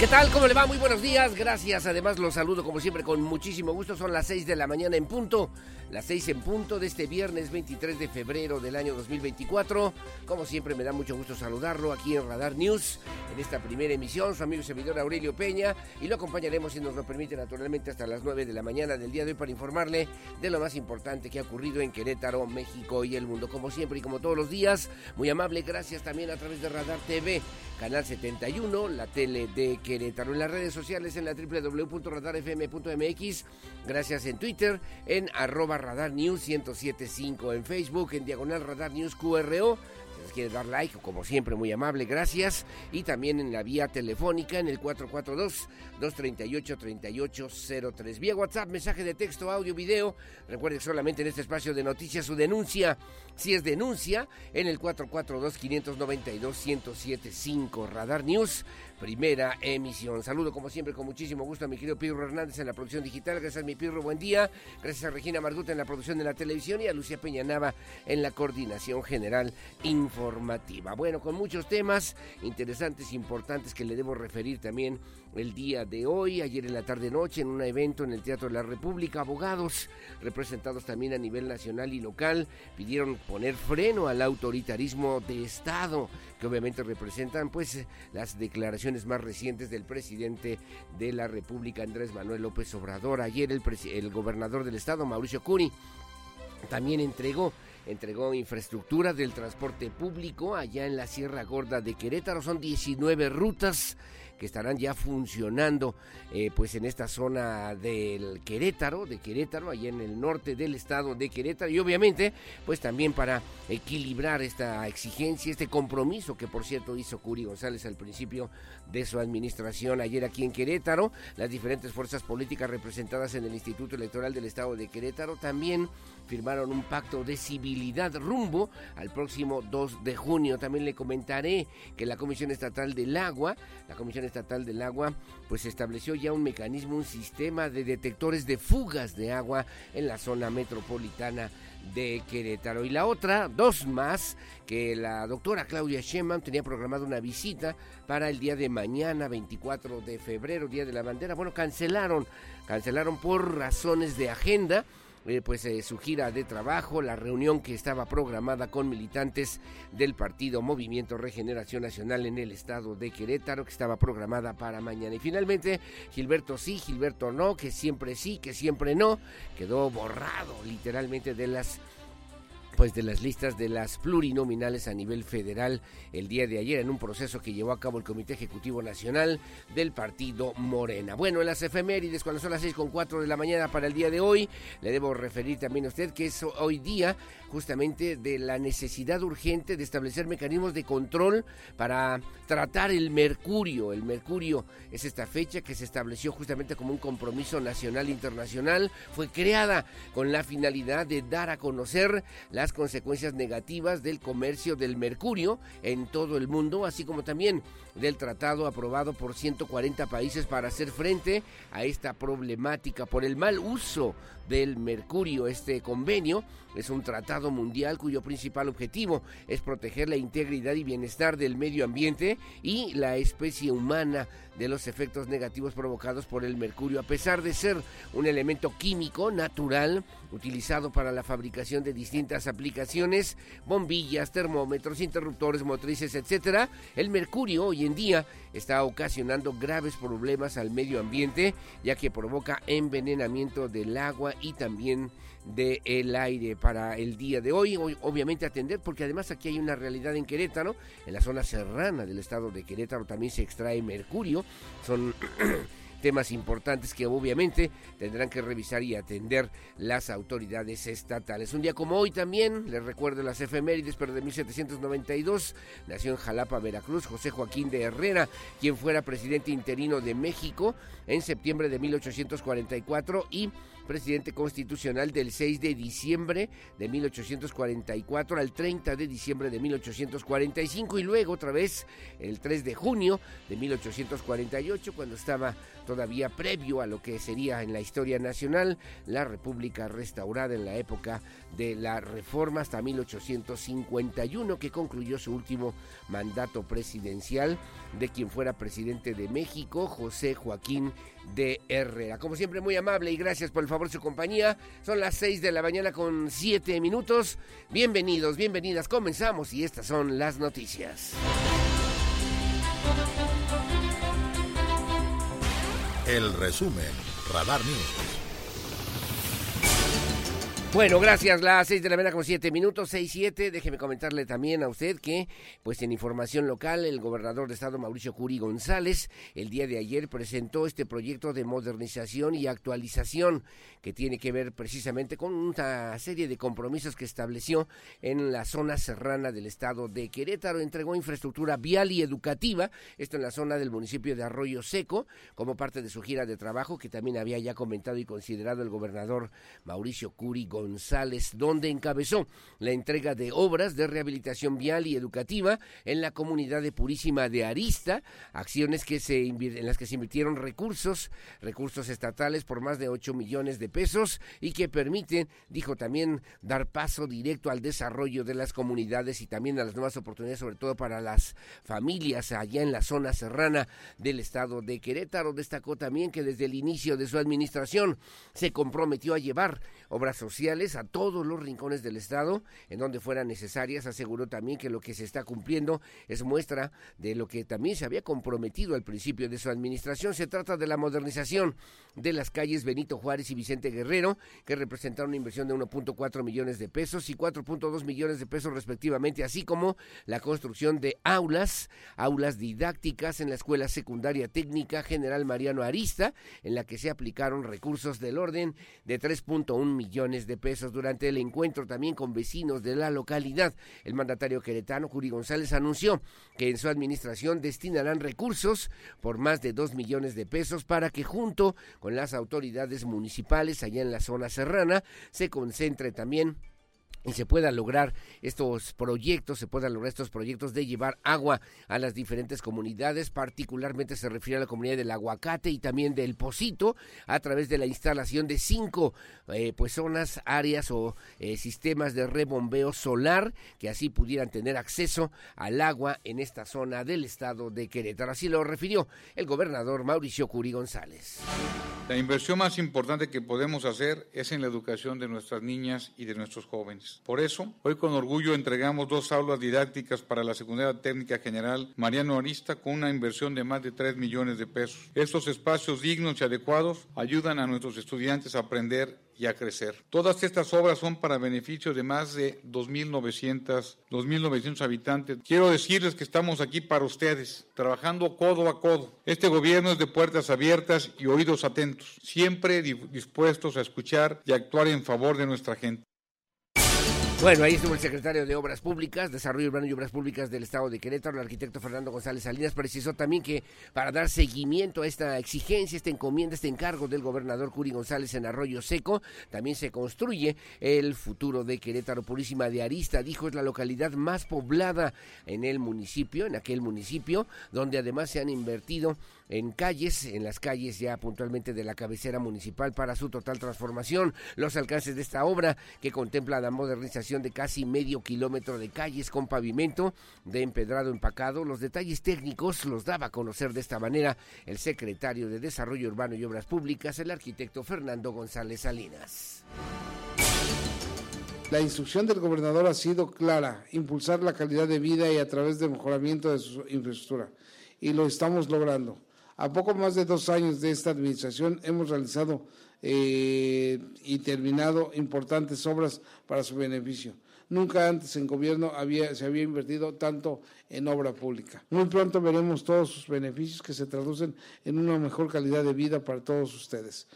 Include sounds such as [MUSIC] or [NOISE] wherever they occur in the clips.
¿Qué tal? ¿Cómo le va? Muy buenos días. Gracias. Además, los saludo como siempre con muchísimo gusto. Son las 6 de la mañana en punto. Las 6 en punto de este viernes 23 de febrero del año 2024. Como siempre, me da mucho gusto saludarlo aquí en Radar News, en esta primera emisión. Su amigo y servidor Aurelio Peña. Y lo acompañaremos, si nos lo permite, naturalmente, hasta las 9 de la mañana del día de hoy para informarle de lo más importante que ha ocurrido en Querétaro, México y el mundo. Como siempre y como todos los días, muy amable. Gracias también a través de Radar TV, Canal 71, la tele de Querétaro. En las redes sociales en la www.radarfm.mx. Gracias en Twitter, en arroba Radar News 1075 en Facebook, en Diagonal Radar News QRO. Si les quiere dar like, como siempre, muy amable, gracias. Y también en la vía telefónica en el 442-238-3803. Vía WhatsApp, mensaje de texto, audio, video. Recuerde que solamente en este espacio de noticias su denuncia, si es denuncia, en el 442-592-1075 Radar News primera emisión. Saludo como siempre con muchísimo gusto a mi querido Pirro Hernández en la producción digital. Gracias mi Pirro, buen día. Gracias a Regina Marguta en la producción de la televisión y a Lucía Peña Nava en la coordinación general informativa. Bueno, con muchos temas interesantes, importantes que le debo referir también el día de hoy, ayer en la tarde-noche, en un evento en el Teatro de la República. Abogados representados también a nivel nacional y local pidieron poner freno al autoritarismo de Estado que obviamente representan pues las declaraciones más recientes del presidente de la República, Andrés Manuel López Obrador. Ayer el, el gobernador del estado, Mauricio Curi, también entregó entregó infraestructura del transporte público allá en la Sierra Gorda de Querétaro. Son 19 rutas que estarán ya funcionando eh, pues en esta zona del Querétaro, de Querétaro, allá en el norte del estado de Querétaro y obviamente pues también para equilibrar esta exigencia, este compromiso que por cierto hizo Curi González al principio de su administración ayer aquí en Querétaro, las diferentes fuerzas políticas representadas en el Instituto Electoral del Estado de Querétaro también firmaron un pacto de civilidad rumbo al próximo 2 de junio. También le comentaré que la Comisión Estatal del Agua, la Comisión Estatal del Agua, pues estableció ya un mecanismo, un sistema de detectores de fugas de agua en la zona metropolitana de Querétaro. Y la otra, dos más, que la doctora Claudia Sheinbaum tenía programada una visita para el día de mañana, 24 de febrero, Día de la Bandera. Bueno, cancelaron, cancelaron por razones de agenda. Eh, pues eh, su gira de trabajo, la reunión que estaba programada con militantes del partido Movimiento Regeneración Nacional en el estado de Querétaro, que estaba programada para mañana. Y finalmente, Gilberto sí, Gilberto no, que siempre sí, que siempre no, quedó borrado literalmente de las pues de las listas de las plurinominales a nivel federal el día de ayer en un proceso que llevó a cabo el Comité Ejecutivo Nacional del Partido Morena. Bueno, en las efemérides, cuando son las 6 con 4 de la mañana para el día de hoy, le debo referir también a usted que es hoy día justamente de la necesidad urgente de establecer mecanismos de control para tratar el mercurio. El mercurio es esta fecha que se estableció justamente como un compromiso nacional e internacional. Fue creada con la finalidad de dar a conocer las consecuencias negativas del comercio del mercurio en todo el mundo, así como también del tratado aprobado por 140 países para hacer frente a esta problemática por el mal uso del mercurio. Este convenio es un tratado mundial cuyo principal objetivo es proteger la integridad y bienestar del medio ambiente y la especie humana de los efectos negativos provocados por el mercurio. A pesar de ser un elemento químico natural, utilizado para la fabricación de distintas aplicaciones, bombillas, termómetros, interruptores motrices, etcétera. El mercurio hoy en día está ocasionando graves problemas al medio ambiente, ya que provoca envenenamiento del agua y también del aire para el día de hoy. Obviamente atender, porque además aquí hay una realidad en Querétaro, en la zona serrana del estado de Querétaro también se extrae mercurio. Son [CLEARS THROAT] temas importantes que obviamente tendrán que revisar y atender las autoridades estatales. Un día como hoy también, les recuerdo las efemérides, pero de 1792 nació en Jalapa, Veracruz, José Joaquín de Herrera, quien fuera presidente interino de México en septiembre de 1844 y presidente constitucional del 6 de diciembre de 1844 al 30 de diciembre de 1845 y luego otra vez el 3 de junio de 1848 cuando estaba todavía previo a lo que sería en la historia nacional la República restaurada en la época de la Reforma hasta 1851 que concluyó su último mandato presidencial de quien fuera presidente de México, José Joaquín de Herrera. Como siempre, muy amable y gracias por el favor de su compañía. Son las 6 de la mañana con 7 minutos. Bienvenidos, bienvenidas. Comenzamos y estas son las noticias. El resumen, Radar News. Bueno, gracias. Las seis de la mañana con siete minutos, seis, siete. Déjeme comentarle también a usted que, pues en información local, el gobernador de Estado, Mauricio Curi González, el día de ayer presentó este proyecto de modernización y actualización que tiene que ver precisamente con una serie de compromisos que estableció en la zona serrana del Estado de Querétaro. Entregó infraestructura vial y educativa, esto en la zona del municipio de Arroyo Seco, como parte de su gira de trabajo que también había ya comentado y considerado el gobernador Mauricio Curi González González, donde encabezó la entrega de obras de rehabilitación vial y educativa en la comunidad de Purísima de Arista, acciones que se en las que se invirtieron recursos, recursos estatales por más de 8 millones de pesos y que permiten, dijo también, dar paso directo al desarrollo de las comunidades y también a las nuevas oportunidades, sobre todo para las familias allá en la zona serrana del estado de Querétaro. Destacó también que desde el inicio de su administración se comprometió a llevar obras sociales a todos los rincones del Estado en donde fueran necesarias. Aseguró también que lo que se está cumpliendo es muestra de lo que también se había comprometido al principio de su administración. Se trata de la modernización de las calles Benito Juárez y Vicente Guerrero, que representaron una inversión de 1.4 millones de pesos y 4.2 millones de pesos respectivamente, así como la construcción de aulas, aulas didácticas en la Escuela Secundaria Técnica General Mariano Arista, en la que se aplicaron recursos del orden de 3.1 millones de pesos durante el encuentro también con vecinos de la localidad. El mandatario queretano, Curi González, anunció que en su administración destinarán recursos por más de dos millones de pesos para que junto con las autoridades municipales allá en la zona serrana se concentre también y se pueda lograr estos proyectos, se puedan lograr estos proyectos de llevar agua a las diferentes comunidades, particularmente se refiere a la comunidad del Aguacate y también del Pocito, a través de la instalación de cinco eh, pues zonas, áreas o eh, sistemas de rebombeo solar que así pudieran tener acceso al agua en esta zona del estado de Querétaro. Así lo refirió el gobernador Mauricio Curi González. La inversión más importante que podemos hacer es en la educación de nuestras niñas y de nuestros jóvenes. Por eso, hoy con orgullo entregamos dos aulas didácticas para la Secundaria Técnica General Mariano Arista con una inversión de más de 3 millones de pesos. Estos espacios dignos y adecuados ayudan a nuestros estudiantes a aprender y a crecer. Todas estas obras son para beneficio de más de 2.900, 2.900 habitantes. Quiero decirles que estamos aquí para ustedes, trabajando codo a codo. Este gobierno es de puertas abiertas y oídos atentos, siempre dispuestos a escuchar y actuar en favor de nuestra gente. Bueno, ahí estuvo el secretario de Obras Públicas, Desarrollo Urbano y Obras Públicas del Estado de Querétaro, el arquitecto Fernando González Salinas, precisó también que para dar seguimiento a esta exigencia, esta encomienda, este encargo del gobernador Curi González en Arroyo Seco, también se construye el futuro de Querétaro. Purísima de Arista, dijo es la localidad más poblada en el municipio, en aquel municipio, donde además se han invertido en calles, en las calles ya puntualmente de la cabecera municipal para su total transformación. Los alcances de esta obra que contempla la modernización de casi medio kilómetro de calles con pavimento de empedrado empacado. Los detalles técnicos los daba a conocer de esta manera el secretario de Desarrollo Urbano y Obras Públicas, el arquitecto Fernando González Salinas. La instrucción del gobernador ha sido clara, impulsar la calidad de vida y a través del mejoramiento de su infraestructura. Y lo estamos logrando. A poco más de dos años de esta administración hemos realizado eh, y terminado importantes obras para su beneficio. Nunca antes en gobierno había, se había invertido tanto en obra pública. Muy pronto veremos todos sus beneficios que se traducen en una mejor calidad de vida para todos ustedes.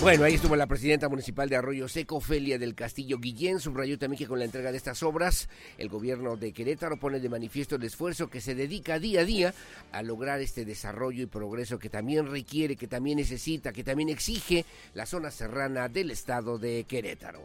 Bueno, ahí estuvo la presidenta municipal de Arroyo Seco, Ofelia del Castillo Guillén, subrayó también que con la entrega de estas obras, el gobierno de Querétaro pone de manifiesto el esfuerzo que se dedica día a día a lograr este desarrollo y progreso que también requiere, que también necesita, que también exige la zona serrana del estado de Querétaro.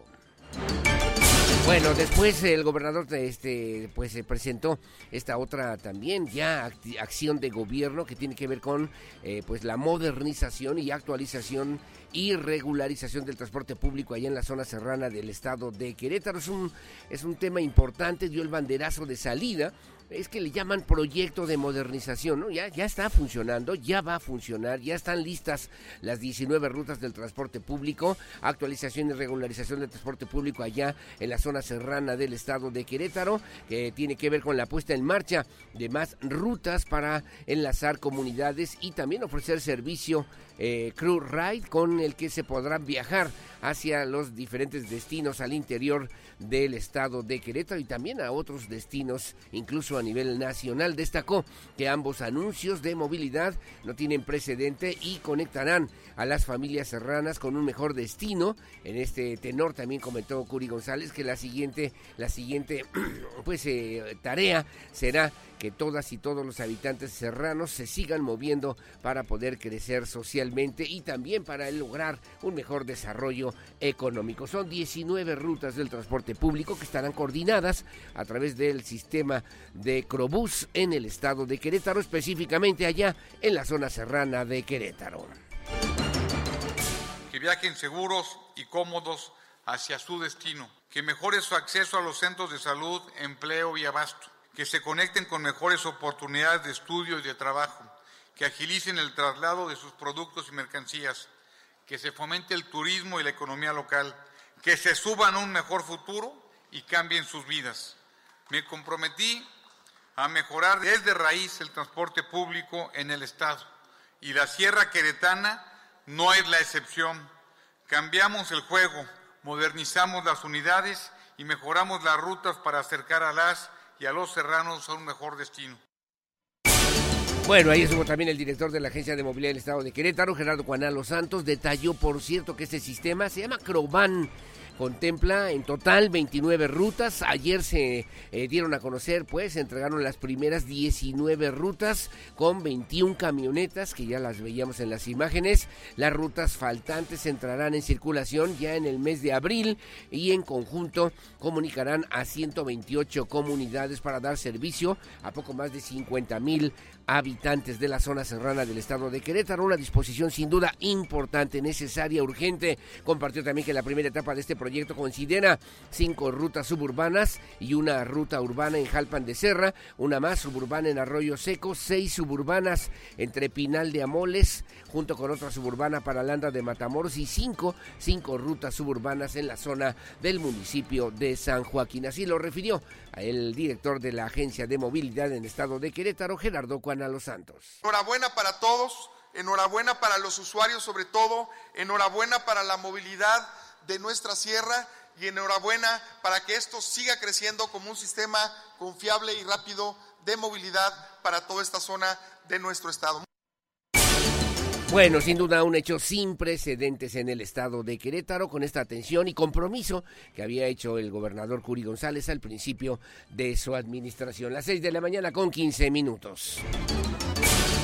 Bueno, después el gobernador este pues se presentó esta otra también ya acción de gobierno que tiene que ver con eh, pues la modernización y actualización y regularización del transporte público allá en la zona serrana del estado de Querétaro. Es un, es un tema importante, dio el banderazo de salida es que le llaman proyecto de modernización, ¿no? Ya, ya está funcionando, ya va a funcionar, ya están listas las 19 rutas del transporte público, actualización y regularización del transporte público allá en la zona serrana del estado de Querétaro, que tiene que ver con la puesta en marcha de más rutas para enlazar comunidades y también ofrecer servicio eh, Crew Ride con el que se podrán viajar hacia los diferentes destinos al interior del estado de Querétaro y también a otros destinos, incluso a nivel nacional. Destacó que ambos anuncios de movilidad no tienen precedente y conectarán a las familias serranas con un mejor destino. En este tenor también comentó Curi González que la siguiente, la siguiente [CLEARS THROAT] pues eh, tarea será que todas y todos los habitantes serranos se sigan moviendo para poder crecer socialmente y también para lograr un mejor desarrollo económico. Son 19 rutas del transporte público que estarán coordinadas a través del sistema de Crobús en el estado de Querétaro, específicamente allá en la zona serrana de Querétaro. Que viajen seguros y cómodos hacia su destino, que mejore su acceso a los centros de salud, empleo y abasto que se conecten con mejores oportunidades de estudio y de trabajo, que agilicen el traslado de sus productos y mercancías, que se fomente el turismo y la economía local, que se suban a un mejor futuro y cambien sus vidas. Me comprometí a mejorar desde raíz el transporte público en el Estado y la Sierra Queretana no es la excepción. Cambiamos el juego, modernizamos las unidades y mejoramos las rutas para acercar a las y a los serranos a un mejor destino. Bueno, ahí estuvo también el director de la Agencia de Movilidad del Estado de Querétaro, Gerardo Juanalo Santos, detalló, por cierto, que este sistema se llama Croban contempla en total 29 rutas. Ayer se eh, dieron a conocer, pues, entregaron las primeras 19 rutas con 21 camionetas que ya las veíamos en las imágenes. Las rutas faltantes entrarán en circulación ya en el mes de abril y en conjunto comunicarán a 128 comunidades para dar servicio a poco más de 50 mil habitantes de la zona serrana del estado de Querétaro. Una disposición sin duda importante, necesaria, urgente. Compartió también que la primera etapa de este proyecto considera cinco rutas suburbanas y una ruta urbana en Jalpan de Serra, una más suburbana en Arroyo Seco, seis suburbanas entre Pinal de Amoles, junto con otra suburbana para Landa de Matamoros y cinco, cinco rutas suburbanas en la zona del municipio de San Joaquín. Así lo refirió el director de la Agencia de Movilidad en estado de Querétaro, Gerardo Juana Los Santos. Enhorabuena para todos, enhorabuena para los usuarios sobre todo, enhorabuena para la movilidad de nuestra sierra y enhorabuena para que esto siga creciendo como un sistema confiable y rápido de movilidad para toda esta zona de nuestro estado. Bueno, sin duda un hecho sin precedentes en el estado de Querétaro con esta atención y compromiso que había hecho el gobernador Curi González al principio de su administración. Las seis de la mañana con 15 minutos.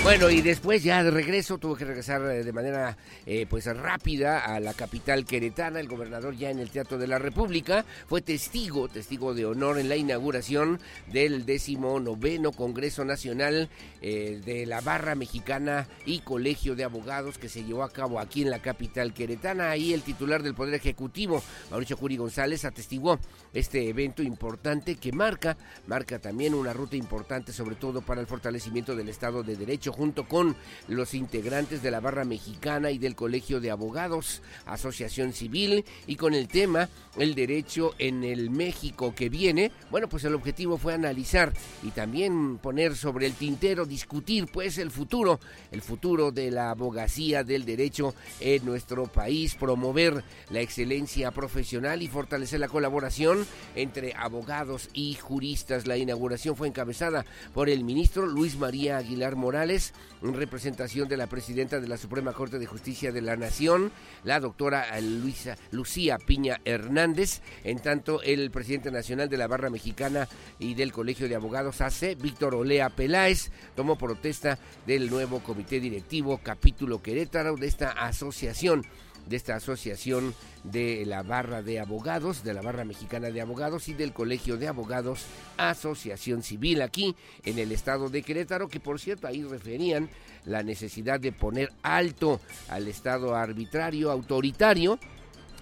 Bueno, y después ya de regreso, tuvo que regresar eh, de manera eh, pues rápida a la capital queretana. El gobernador ya en el Teatro de la República fue testigo, testigo de honor en la inauguración del décimo noveno Congreso Nacional eh, de la Barra Mexicana y Colegio de Abogados que se llevó a cabo aquí en la capital queretana. Ahí el titular del Poder Ejecutivo, Mauricio Curi González, atestiguó este evento importante que marca, marca también una ruta importante sobre todo para el fortalecimiento del Estado de Derecho junto con los integrantes de la barra mexicana y del Colegio de Abogados, Asociación Civil y con el tema el derecho en el México que viene. Bueno, pues el objetivo fue analizar y también poner sobre el tintero, discutir pues el futuro, el futuro de la abogacía del derecho en nuestro país, promover la excelencia profesional y fortalecer la colaboración entre abogados y juristas. La inauguración fue encabezada por el ministro Luis María Aguilar Morales, en representación de la presidenta de la Suprema Corte de Justicia de la Nación, la doctora Luisa, Lucía Piña Hernández, en tanto el presidente nacional de la Barra Mexicana y del Colegio de Abogados AC, Víctor Olea Peláez, tomó protesta del nuevo comité directivo capítulo Querétaro de esta asociación de esta asociación de la barra de abogados, de la barra mexicana de abogados y del Colegio de Abogados Asociación Civil aquí en el estado de Querétaro, que por cierto ahí referían la necesidad de poner alto al estado arbitrario, autoritario,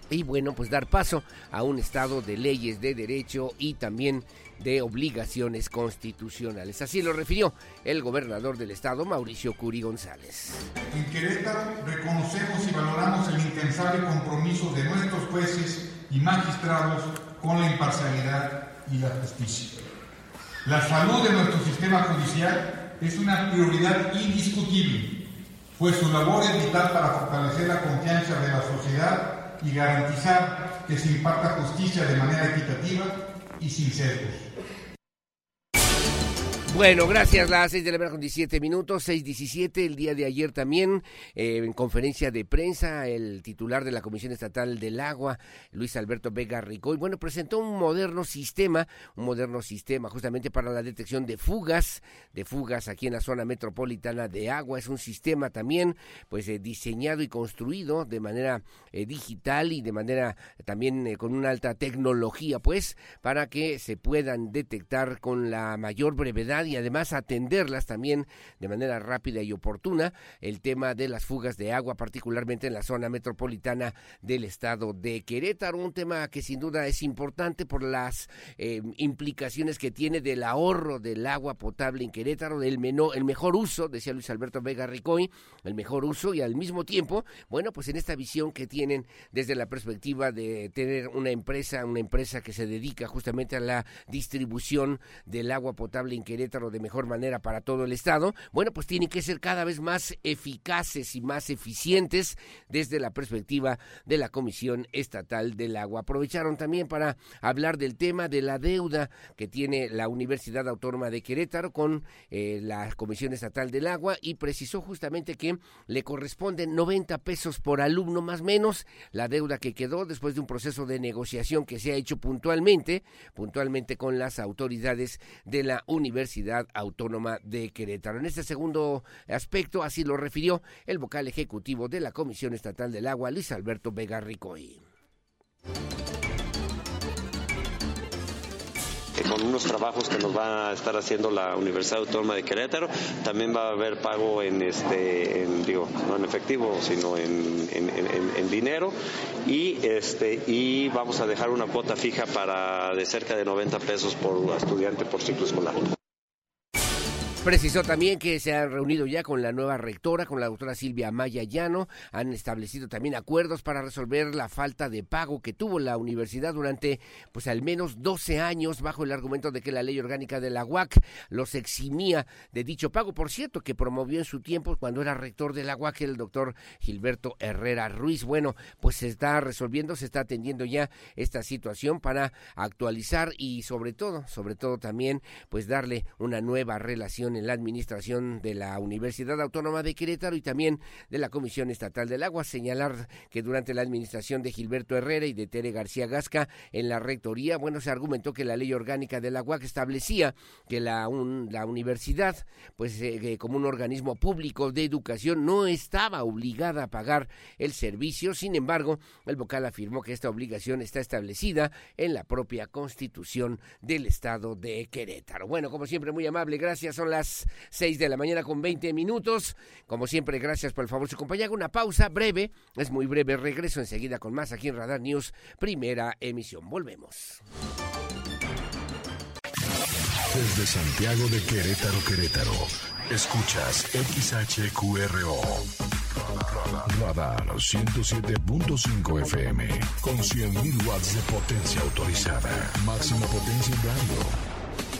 y bueno, pues dar paso a un estado de leyes, de derecho y también de obligaciones constitucionales. Así lo refirió el gobernador del estado, Mauricio Curi González. En Querétaro reconocemos y valoramos el incansable compromiso de nuestros jueces y magistrados con la imparcialidad y la justicia. La salud de nuestro sistema judicial es una prioridad indiscutible, pues su labor es vital para fortalecer la confianza de la sociedad y garantizar que se imparta justicia de manera equitativa y sin sesgos. Bueno, gracias. Las 6 de la mañana con 17 minutos, 6.17. El día de ayer también, eh, en conferencia de prensa, el titular de la Comisión Estatal del Agua, Luis Alberto Vega Ricoy, bueno, presentó un moderno sistema, un moderno sistema justamente para la detección de fugas, de fugas aquí en la zona metropolitana de agua. Es un sistema también, pues, eh, diseñado y construido de manera eh, digital y de manera también con una alta tecnología, pues, para que se puedan detectar con la mayor brevedad y además atenderlas también de manera rápida y oportuna el tema de las fugas de agua, particularmente en la zona metropolitana del estado de Querétaro, un tema que sin duda es importante por las eh, implicaciones que tiene del ahorro del agua potable en Querétaro, del menor, el mejor uso, decía Luis Alberto Vega Ricoy, el mejor uso y al mismo tiempo, bueno, pues en esta visión que tienen desde la perspectiva de tener una empresa, una empresa que se dedica justamente a la distribución del agua potable en Querétaro, de mejor manera para todo el Estado, bueno, pues tienen que ser cada vez más eficaces y más eficientes desde la perspectiva de la Comisión Estatal del Agua. Aprovecharon también para hablar del tema de la deuda que tiene la Universidad Autónoma de Querétaro con eh, la Comisión Estatal del Agua y precisó justamente que le corresponden 90 pesos por alumno más menos la deuda que quedó después de un proceso de negociación que se ha hecho puntualmente, puntualmente con las autoridades de la Universidad Autónoma de Querétaro. En este segundo aspecto, así lo refirió el vocal ejecutivo de la Comisión Estatal del Agua, Luis Alberto Vega Ricoy. con unos trabajos que nos va a estar haciendo la Universidad Autónoma de Querétaro. También va a haber pago en este, digo, no en efectivo, sino en, en, dinero. Y este, y vamos a dejar una cuota fija para de cerca de 90 pesos por estudiante por ciclo escolar. Precisó también que se han reunido ya con la nueva rectora, con la doctora Silvia Maya Llano. Han establecido también acuerdos para resolver la falta de pago que tuvo la universidad durante, pues al menos 12 años, bajo el argumento de que la ley orgánica de la UAC los eximía de dicho pago. Por cierto, que promovió en su tiempo, cuando era rector de la UAC, el doctor Gilberto Herrera Ruiz. Bueno, pues se está resolviendo, se está atendiendo ya esta situación para actualizar y sobre todo, sobre todo también, pues darle una nueva relación en la administración de la Universidad Autónoma de Querétaro y también de la Comisión Estatal del Agua. Señalar que durante la administración de Gilberto Herrera y de Tere García Gasca en la rectoría, bueno, se argumentó que la ley orgánica del agua que establecía que la, la universidad, pues eh, como un organismo público de educación, no estaba obligada a pagar el servicio. Sin embargo, el vocal afirmó que esta obligación está establecida en la propia constitución del Estado de Querétaro. Bueno, como siempre, muy amable, gracias. Son las 6 de la mañana con 20 minutos. Como siempre, gracias por el favor su compañía. Una pausa breve, es muy breve. Regreso enseguida con más aquí en Radar News, primera emisión. Volvemos. Desde Santiago de Querétaro, Querétaro. Escuchas XHQRO. Radar 107.5 FM con 100.000 watts de potencia autorizada. Máxima potencia en radio.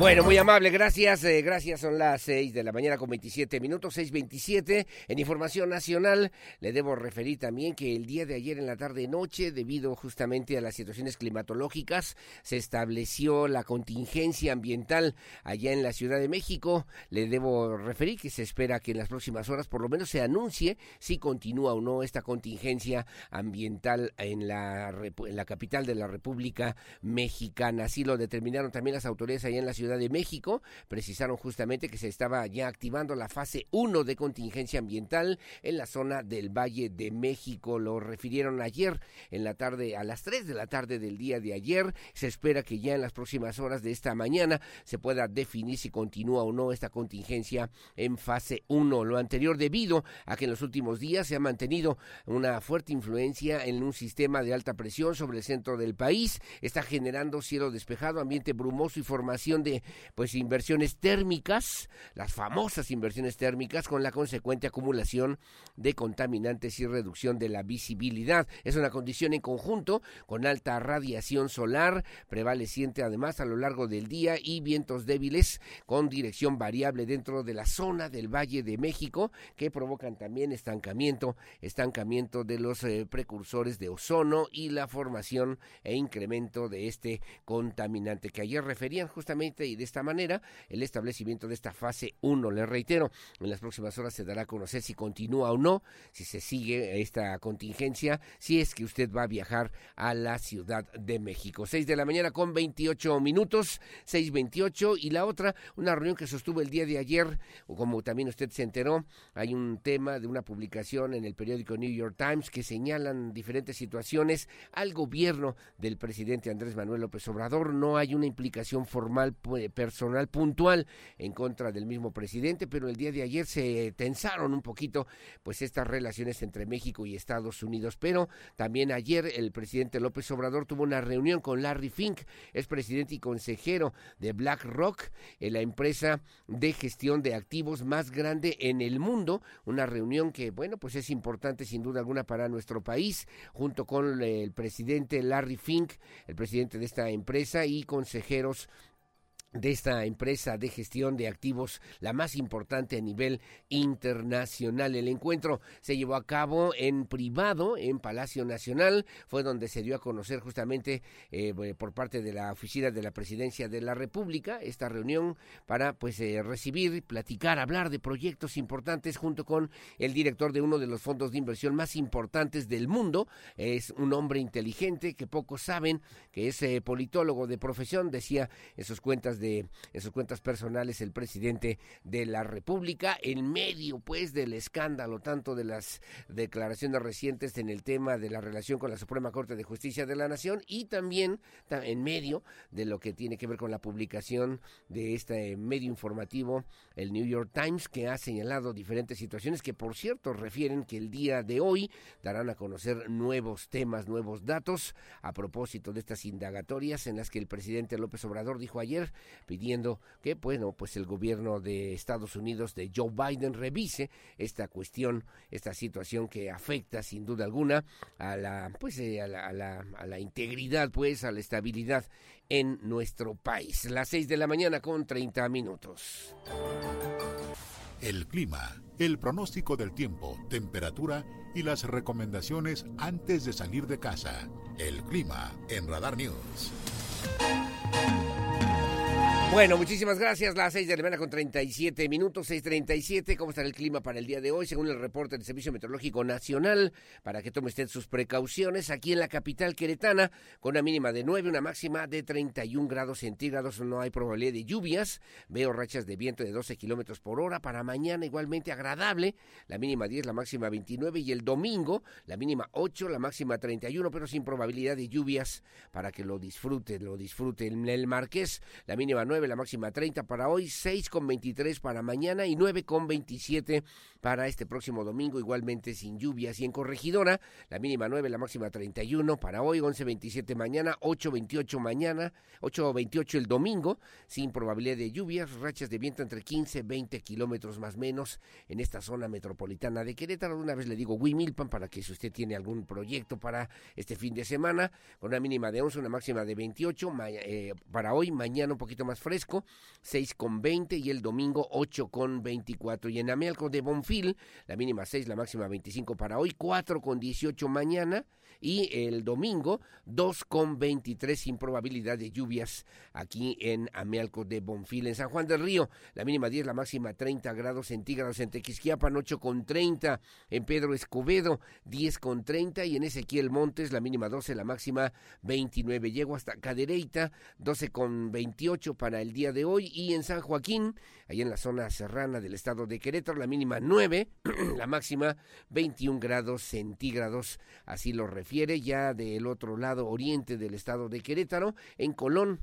Bueno, muy amable, gracias. Eh, gracias, son las 6 de la mañana con 27 minutos, 6.27. En Información Nacional le debo referir también que el día de ayer en la tarde-noche, debido justamente a las situaciones climatológicas, se estableció la contingencia ambiental allá en la Ciudad de México. Le debo referir que se espera que en las próximas horas por lo menos se anuncie si continúa o no esta contingencia ambiental en la, en la capital de la República Mexicana. Así lo determinaron también las autoridades allá en la Ciudad de México precisaron justamente que se estaba ya activando la fase 1 de contingencia ambiental en la zona del Valle de México. Lo refirieron ayer en la tarde, a las 3 de la tarde del día de ayer. Se espera que ya en las próximas horas de esta mañana se pueda definir si continúa o no esta contingencia en fase 1. Lo anterior debido a que en los últimos días se ha mantenido una fuerte influencia en un sistema de alta presión sobre el centro del país. Está generando cielo despejado, ambiente brumoso y formación de pues inversiones térmicas, las famosas inversiones térmicas con la consecuente acumulación de contaminantes y reducción de la visibilidad. Es una condición en conjunto con alta radiación solar prevaleciente además a lo largo del día y vientos débiles con dirección variable dentro de la zona del Valle de México que provocan también estancamiento, estancamiento de los eh, precursores de ozono y la formación e incremento de este contaminante que ayer referían justamente y de esta manera el establecimiento de esta fase 1. Le reitero, en las próximas horas se dará a conocer si continúa o no, si se sigue esta contingencia, si es que usted va a viajar a la Ciudad de México. 6 de la mañana con 28 minutos, 6.28 y la otra, una reunión que sostuvo el día de ayer, o como también usted se enteró, hay un tema de una publicación en el periódico New York Times que señalan diferentes situaciones al gobierno del presidente Andrés Manuel López Obrador. No hay una implicación formal personal puntual en contra del mismo presidente, pero el día de ayer se tensaron un poquito pues estas relaciones entre México y Estados Unidos, pero también ayer el presidente López Obrador tuvo una reunión con Larry Fink, es presidente y consejero de BlackRock, la empresa de gestión de activos más grande en el mundo, una reunión que bueno, pues es importante sin duda alguna para nuestro país, junto con el presidente Larry Fink, el presidente de esta empresa y consejeros de esta empresa de gestión de activos, la más importante a nivel internacional. El encuentro se llevó a cabo en privado, en Palacio Nacional, fue donde se dio a conocer justamente eh, por parte de la oficina de la Presidencia de la República esta reunión para pues eh, recibir, platicar, hablar de proyectos importantes junto con el director de uno de los fondos de inversión más importantes del mundo. Es un hombre inteligente que pocos saben, que es eh, politólogo de profesión, decía en sus cuentas de en sus cuentas personales el presidente de la República en medio pues del escándalo tanto de las declaraciones recientes en el tema de la relación con la Suprema Corte de Justicia de la Nación y también en medio de lo que tiene que ver con la publicación de este medio informativo el New York Times que ha señalado diferentes situaciones que por cierto refieren que el día de hoy darán a conocer nuevos temas, nuevos datos a propósito de estas indagatorias en las que el presidente López Obrador dijo ayer pidiendo que, pues el gobierno de Estados Unidos de Joe Biden revise esta cuestión, esta situación que afecta sin duda alguna a la, pues, eh, a, la, a, la, integridad, pues, a la estabilidad en nuestro país. Las seis de la mañana con 30 minutos. El clima, el pronóstico del tiempo, temperatura y las recomendaciones antes de salir de casa. El clima en Radar News. Bueno, muchísimas gracias. Las 6 de la mañana con 37 minutos, 6.37. ¿Cómo está el clima para el día de hoy? Según el reporte del Servicio Meteorológico Nacional, para que tome usted sus precauciones, aquí en la capital queretana, con una mínima de 9, una máxima de 31 grados centígrados, no hay probabilidad de lluvias. Veo rachas de viento de 12 kilómetros por hora. Para mañana, igualmente agradable, la mínima 10, la máxima 29. Y el domingo, la mínima 8, la máxima 31, pero sin probabilidad de lluvias, para que lo disfrute, lo disfrute. En el Marqués, la mínima 9 la máxima 30 para hoy, 6 con 23 para mañana y 9 con 27 para este próximo domingo, igualmente sin lluvias. Y en Corregidora, la mínima 9, la máxima 31 para hoy, 11 27 mañana, 8 28 mañana, 8 28 el domingo, sin probabilidad de lluvias, rachas de viento entre 15 20 kilómetros más menos en esta zona metropolitana de Querétaro. Una vez le digo Wimilpan para que si usted tiene algún proyecto para este fin de semana, con una mínima de 11, una máxima de 28, eh, para hoy, mañana un poquito más fresco, 6 con 20 y el domingo 8 con 24. Y en Amelco de Bonfil, la mínima 6, la máxima 25 para hoy, 4 con 18 mañana y el domingo 2 con 23 sin probabilidad de lluvias aquí en Amealco de Bonfil. En San Juan del Río, la mínima 10, la máxima 30 grados centígrados. En Tequisquiapan, 8 con 30. En Pedro Escobedo, 10 con 30. Y en Ezequiel Montes, la mínima 12, la máxima 29. Llego hasta Cadereyta, 12 con 28 para el día de hoy. Y en San Joaquín, ahí en la zona serrana del estado de Querétaro, la mínima 9, [CLEARS THROAT] la máxima 21 grados centígrados. Así lo refiero ya del otro lado oriente del estado de Querétaro, en Colón,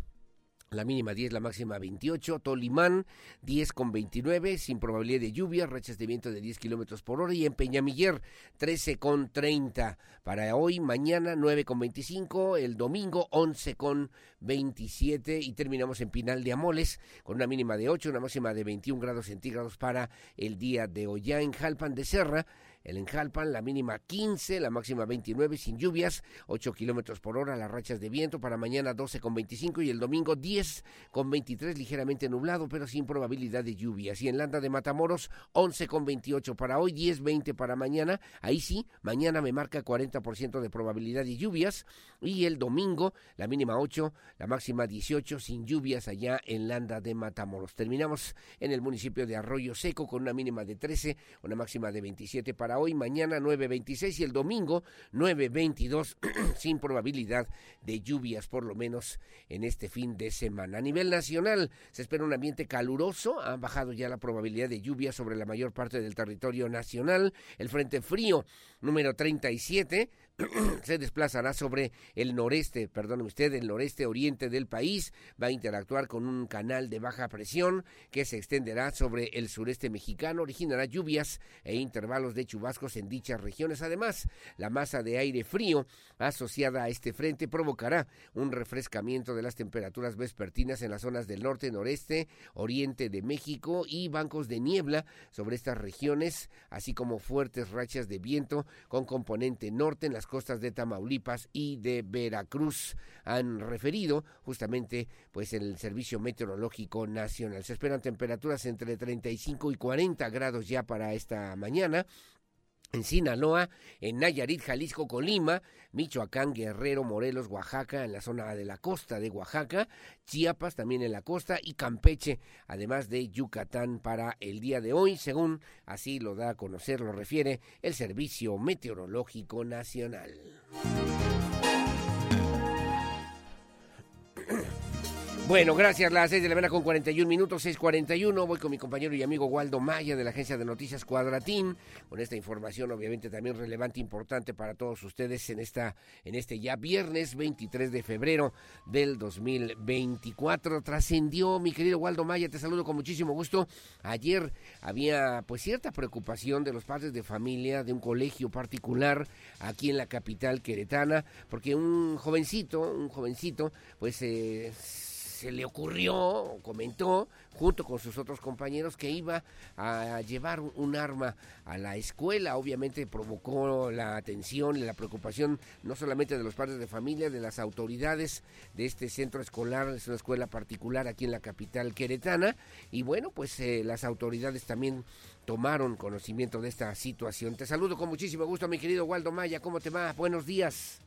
la mínima 10, la máxima 28. Tolimán, 10 con 29, sin probabilidad de lluvia, rachas de viento de 10 kilómetros por hora. Y en Peñamiller, 13 con 30. Para hoy, mañana, 9 con 25. El domingo, 11 con 27. Y terminamos en Pinal de Amoles, con una mínima de 8, una máxima de 21 grados centígrados para el día de hoy. Ya en Jalpan de Serra, el Enjalpan, la mínima 15, la máxima 29, sin lluvias, 8 kilómetros por hora, las rachas de viento. Para mañana 12 con 25 y el domingo 10 con 23, ligeramente nublado, pero sin probabilidad de lluvias. Y en Landa de Matamoros, 11 con 28 para hoy, 10, 20 para mañana. Ahí sí, mañana me marca 40% de probabilidad de lluvias. Y el domingo, la mínima 8, la máxima 18, sin lluvias allá en Landa de Matamoros. Terminamos en el municipio de Arroyo Seco con una mínima de 13, una máxima de 27 para hoy, mañana 9.26 y el domingo 9.22 [CLEARS THROAT] sin probabilidad de lluvias por lo menos en este fin de semana. A nivel nacional se espera un ambiente caluroso, ha bajado ya la probabilidad de lluvia sobre la mayor parte del territorio nacional. El Frente Frío número 37 [CLEARS THROAT] se desplazará sobre el noreste, perdón usted, el noreste oriente del país, va a interactuar con un canal de baja presión que se extenderá sobre el sureste mexicano, originará lluvias e intervalos de chubascos en dichas regiones. Además, la masa de aire frío asociada a este frente provocará un refrescamiento de las temperaturas vespertinas en las zonas del norte, noreste, oriente de México y bancos de niebla sobre estas regiones, así como fuertes rachas de viento con componente norte en las costas de Tamaulipas y de Veracruz. Han referido justamente pues el Servicio Meteorológico Nacional. Se esperan temperaturas entre 35 y 40 grados ya para esta mañana en Sinaloa, en Nayarit, Jalisco, Colima, Michoacán, Guerrero, Morelos, Oaxaca, en la zona de la costa de Oaxaca, Chiapas también en la costa y Campeche, además de Yucatán para el día de hoy, según así lo da a conocer, lo refiere el Servicio Meteorológico Nacional. Bueno, gracias. Las 6 de la mañana con 41 minutos, 6.41. Voy con mi compañero y amigo Waldo Maya de la agencia de noticias Cuadratín, con esta información obviamente también relevante, importante para todos ustedes en, esta, en este ya viernes 23 de febrero del 2024. Trascendió, mi querido Waldo Maya, te saludo con muchísimo gusto. Ayer había pues cierta preocupación de los padres de familia de un colegio particular aquí en la capital queretana, porque un jovencito, un jovencito, pues... Eh, se le ocurrió, comentó, junto con sus otros compañeros, que iba a llevar un arma a la escuela. Obviamente provocó la atención y la preocupación no solamente de los padres de familia, de las autoridades de este centro escolar, es una escuela particular aquí en la capital queretana. Y bueno, pues eh, las autoridades también tomaron conocimiento de esta situación. Te saludo con muchísimo gusto, mi querido Waldo Maya. ¿Cómo te va? Buenos días.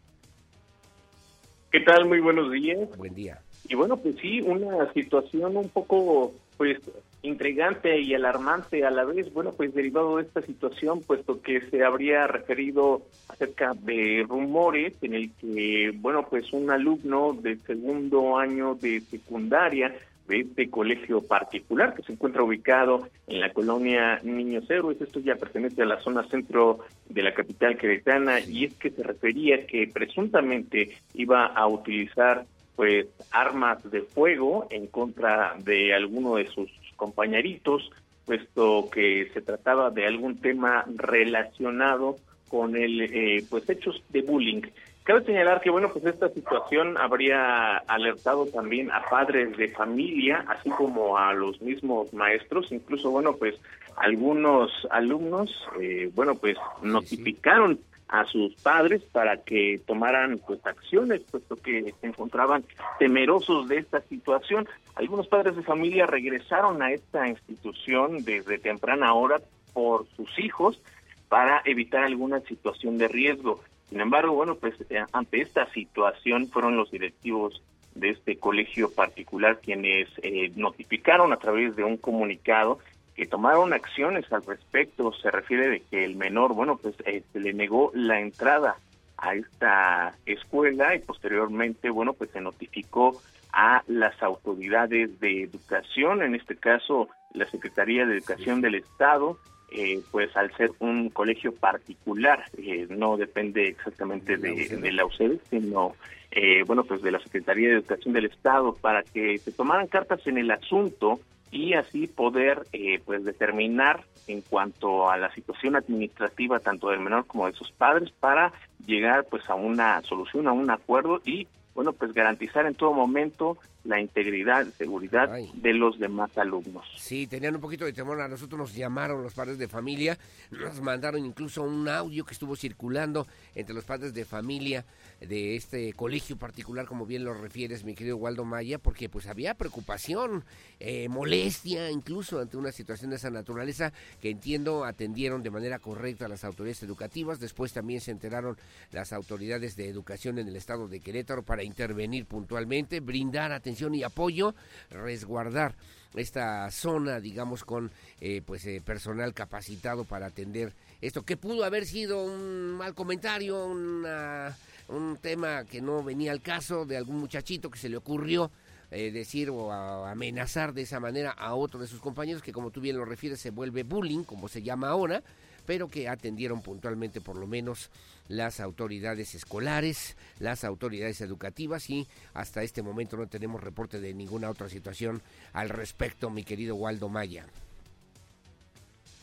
¿Qué tal? Muy buenos días. Buen día. Y bueno, pues sí, una situación un poco pues intrigante y alarmante a la vez, bueno, pues derivado de esta situación, puesto que se habría referido acerca de rumores en el que, bueno, pues un alumno de segundo año de secundaria de este colegio particular que se encuentra ubicado en la colonia Niños Héroes. Esto ya pertenece a la zona centro de la capital queretana y es que se refería que presuntamente iba a utilizar pues armas de fuego en contra de alguno de sus compañeritos, puesto que se trataba de algún tema relacionado con el eh, pues hechos de bullying. Cabe señalar que, bueno, pues esta situación habría alertado también a padres de familia, así como a los mismos maestros, incluso, bueno, pues algunos alumnos, eh, bueno, pues notificaron a sus padres para que tomaran pues acciones, puesto que se encontraban temerosos de esta situación. Algunos padres de familia regresaron a esta institución desde temprana hora por sus hijos para evitar alguna situación de riesgo. Sin embargo, bueno, pues eh, ante esta situación fueron los directivos de este colegio particular quienes eh, notificaron a través de un comunicado que tomaron acciones al respecto. Se refiere de que el menor, bueno, pues eh, se le negó la entrada a esta escuela y posteriormente, bueno, pues se notificó a las autoridades de educación, en este caso la Secretaría de Educación del Estado, eh, pues al ser un colegio particular, eh, no depende exactamente de, la UCED, sino, eh, bueno, pues de la Secretaría de Educación del Estado, para que se tomaran cartas en el asunto y así poder, pues, determinar en cuanto a la situación administrativa tanto del menor como de sus padres para llegar, pues, a una solución, a un acuerdo y bueno, pues garantizar en todo momento la integridad, seguridad de los demás alumnos. Sí, tenían un poquito de temor. A nosotros nos llamaron los padres de familia, nos mandaron incluso un audio que estuvo circulando entre los padres de familia de este colegio particular, como bien lo refieres, mi querido Waldo Maya, porque pues había preocupación, eh, molestia, incluso ante una situación de esa naturaleza que entiendo atendieron de manera correcta las autoridades educativas. Después también se enteraron las autoridades de educación en el estado de Querétaro para intervenir puntualmente, brindar atención y apoyo, resguardar esta zona, digamos, con eh, pues eh, personal capacitado para atender esto, que pudo haber sido un mal comentario, una un tema que no venía al caso de algún muchachito que se le ocurrió eh, decir o amenazar de esa manera a otro de sus compañeros, que como tú bien lo refieres se vuelve bullying, como se llama ahora, pero que atendieron puntualmente por lo menos las autoridades escolares, las autoridades educativas y hasta este momento no tenemos reporte de ninguna otra situación al respecto, mi querido Waldo Maya.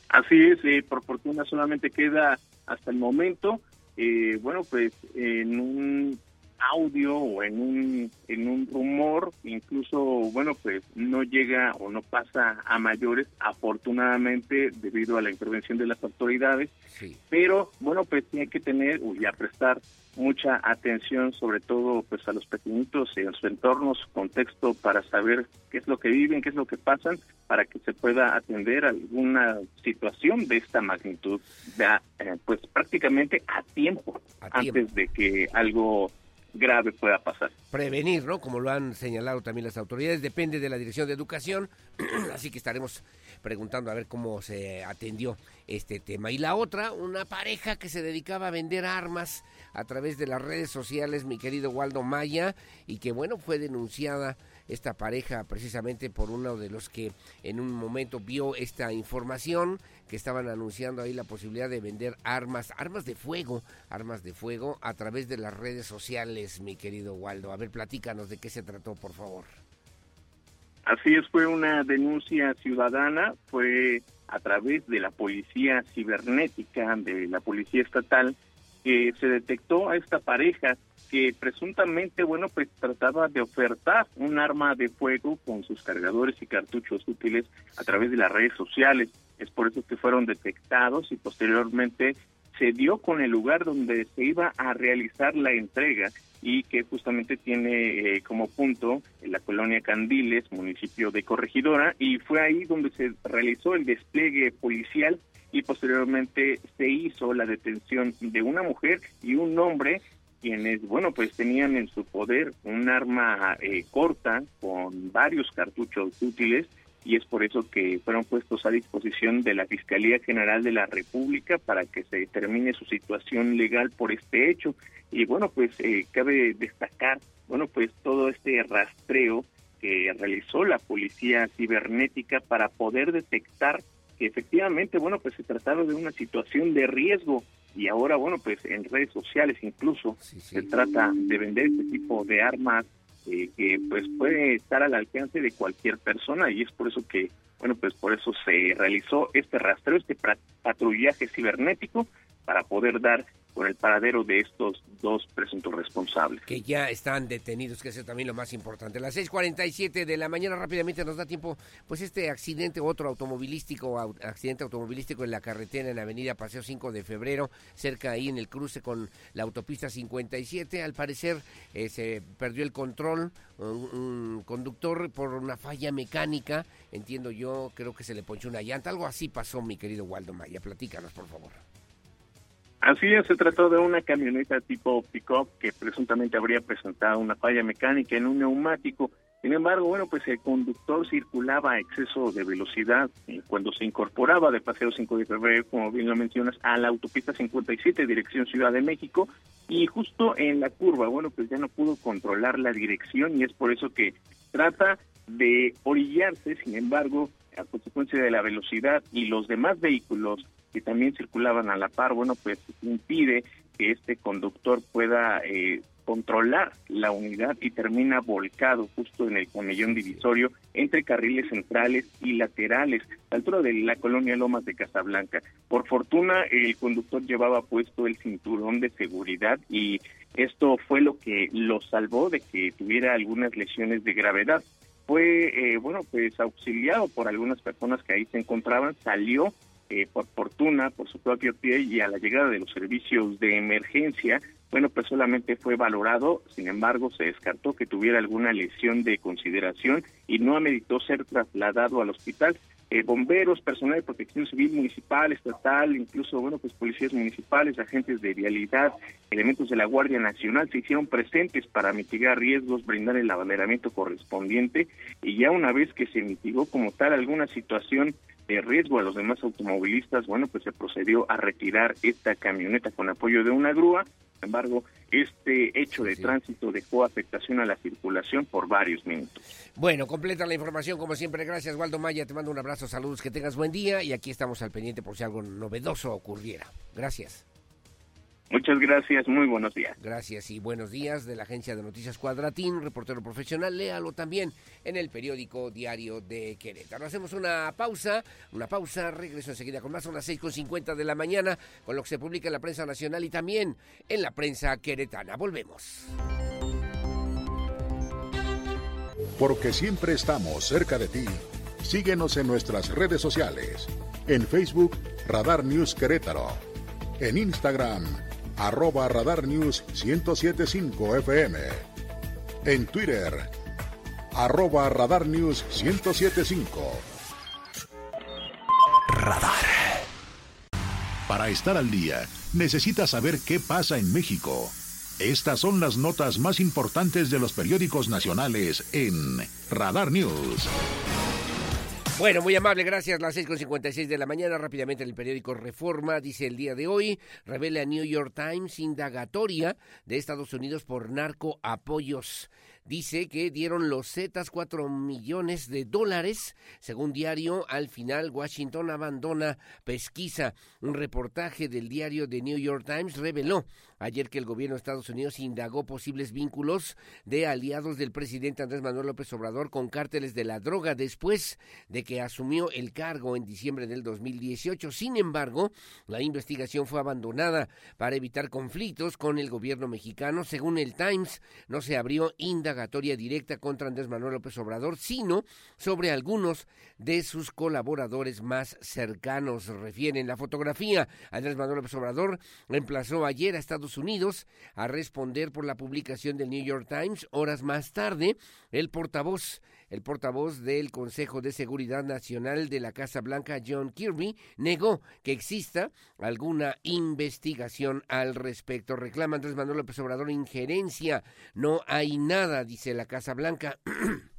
Así es, eh, por fortuna solamente queda hasta el momento eh, bueno, pues en un audio o en un, en un rumor, incluso, bueno, pues no llega o no pasa a mayores, afortunadamente, debido a la intervención de las autoridades. Pero, bueno, pues tiene que tener y a prestar mucha atención, sobre todo pues a los pequeñitos en su entorno, su contexto, para saber qué es lo que viven, qué es lo que pasan, para que se pueda atender alguna situación de esta magnitud, eh, pues prácticamente a tiempo, antes de que algo grave pueda pasar. Prevenir, ¿no? Como lo han señalado también las autoridades, depende de la Dirección de Educación, [CLEARS THROAT] así que estaremos preguntando a ver cómo se atendió este tema. Y la otra, una pareja que se dedicaba a vender armas a través de las redes sociales, mi querido Waldo Maya, y que bueno, fue denunciada esta pareja precisamente por uno de los que en un momento vio esta información que estaban anunciando ahí la posibilidad de vender armas, armas de fuego, armas de fuego a través de las redes sociales, mi querido Waldo. A ver, platícanos de qué se trató, por favor. Así es, fue una denuncia ciudadana, fue a través de la policía cibernética, de la policía estatal, que se detectó a esta pareja que presuntamente, bueno, pues trataba de ofertar un arma de fuego con sus cargadores y cartuchos útiles a través de las redes sociales. Es por eso que fueron detectados y posteriormente se dio con el lugar donde se iba a realizar la entrega y que justamente tiene eh, como punto la colonia Candiles, municipio de Corregidora, y fue ahí donde se realizó el despliegue policial y posteriormente se hizo la detención de una mujer y un hombre quienes, bueno, pues tenían en su poder un arma eh, corta con varios cartuchos útiles y es por eso que fueron puestos a disposición de la Fiscalía General de la República para que se determine su situación legal por este hecho. Y bueno, pues eh, cabe destacar, bueno, pues todo este rastreo que realizó la Policía Cibernética para poder detectar que efectivamente, bueno, pues se trataba de una situación de riesgo y ahora, bueno, pues en redes sociales incluso se trata de vender este tipo de armas eh, que pues puede estar al alcance de cualquier persona. Y es por eso que, bueno, pues por eso se realizó este rastreo, este patrullaje cibernético para poder dar con el paradero de estos dos presuntos responsables. Que ya están detenidos, que es también lo más importante. las 6:47 de la mañana rápidamente nos da tiempo, pues este accidente, otro automovilístico, accidente automovilístico en la carretera en la avenida Paseo 5 de Febrero, cerca ahí en el cruce con la autopista 57. Al parecer eh, se perdió el control, un, conductor por una falla mecánica, entiendo yo, creo que se le ponchó una llanta, algo así pasó mi querido Waldo Maya. Platícanos, por favor. Así es, se trató de una camioneta tipo pick-up que presuntamente habría presentado una falla mecánica en un neumático. Sin embargo, bueno, pues el conductor circulaba a exceso de velocidad cuando se incorporaba de Paseo 5 de Febrero, como bien lo mencionas, a la autopista 57, dirección Ciudad de México, y justo en la curva, bueno, pues ya no pudo controlar la dirección y es por eso que trata de orillarse, sin embargo, a consecuencia de la velocidad y los demás vehículos también circulaban a la par, bueno, pues impide que este conductor pueda eh, controlar la unidad y termina volcado justo en el conellón divisorio entre carriles centrales y laterales, a altura de la colonia Lomas de Casablanca. Por fortuna, el conductor llevaba puesto el cinturón de seguridad y esto fue lo que lo salvó de que tuviera algunas lesiones de gravedad. Fue, eh, bueno, pues auxiliado por algunas personas que ahí se encontraban, salió eh, por fortuna, por su propio pie y a la llegada de los servicios de emergencia, bueno, pues solamente fue valorado, sin embargo, se descartó que tuviera alguna lesión de consideración y no ameritó ser trasladado al hospital. Eh, bomberos, personal de protección civil municipal, estatal, incluso, bueno, pues policías municipales, agentes de vialidad, elementos de la Guardia Nacional se hicieron presentes para mitigar riesgos, brindar el abanderamiento correspondiente y ya una vez que se mitigó como tal alguna situación de riesgo a los demás automovilistas, bueno, pues se procedió a retirar esta camioneta con apoyo de una grúa. Sin embargo, este hecho de tránsito dejó afectación a la circulación por varios minutos. Bueno, completa la información como siempre. Gracias, Waldo Maya. Te mando un abrazo, saludos, que tengas buen día y aquí estamos al pendiente por si algo novedoso ocurriera. Gracias. Muchas gracias, muy buenos días. Gracias y buenos días de la agencia de noticias Cuadratín, reportero profesional, léalo también en el periódico diario de Querétaro. Hacemos una pausa, una pausa, regreso enseguida con más, son las 6.50 de la mañana, con lo que se publica en la prensa nacional y también en la prensa queretana. Volvemos. Porque siempre estamos cerca de ti, síguenos en nuestras redes sociales, en Facebook Radar News Querétaro, en Instagram arroba Radar News 1075 FM. En Twitter, arroba Radar News 1075. Radar. Para estar al día, necesitas saber qué pasa en México. Estas son las notas más importantes de los periódicos nacionales en Radar News. Bueno, muy amable, gracias. Las 6.56 de la mañana, rápidamente el periódico Reforma dice el día de hoy, revela New York Times indagatoria de Estados Unidos por narco apoyos dice que dieron los Zetas 4 millones de dólares. Según diario, al final Washington abandona pesquisa. Un reportaje del diario The New York Times reveló ayer que el gobierno de Estados Unidos indagó posibles vínculos de aliados del presidente Andrés Manuel López Obrador con cárteles de la droga después de que asumió el cargo en diciembre del 2018. Sin embargo, la investigación fue abandonada para evitar conflictos con el gobierno mexicano. Según el Times, no se abrió indagatoria directa contra Andrés Manuel López Obrador, sino sobre algunos de sus colaboradores más cercanos. Refieren la fotografía. Andrés Manuel López Obrador reemplazó ayer a Estados Unidos a responder por la publicación del New York Times. Horas más tarde, el portavoz el portavoz del Consejo de Seguridad Nacional de la Casa Blanca, John Kirby, negó que exista alguna investigación al respecto. Reclama Andrés Manuel López Obrador injerencia. No hay nada, dice la Casa Blanca. [CLEARS THROAT]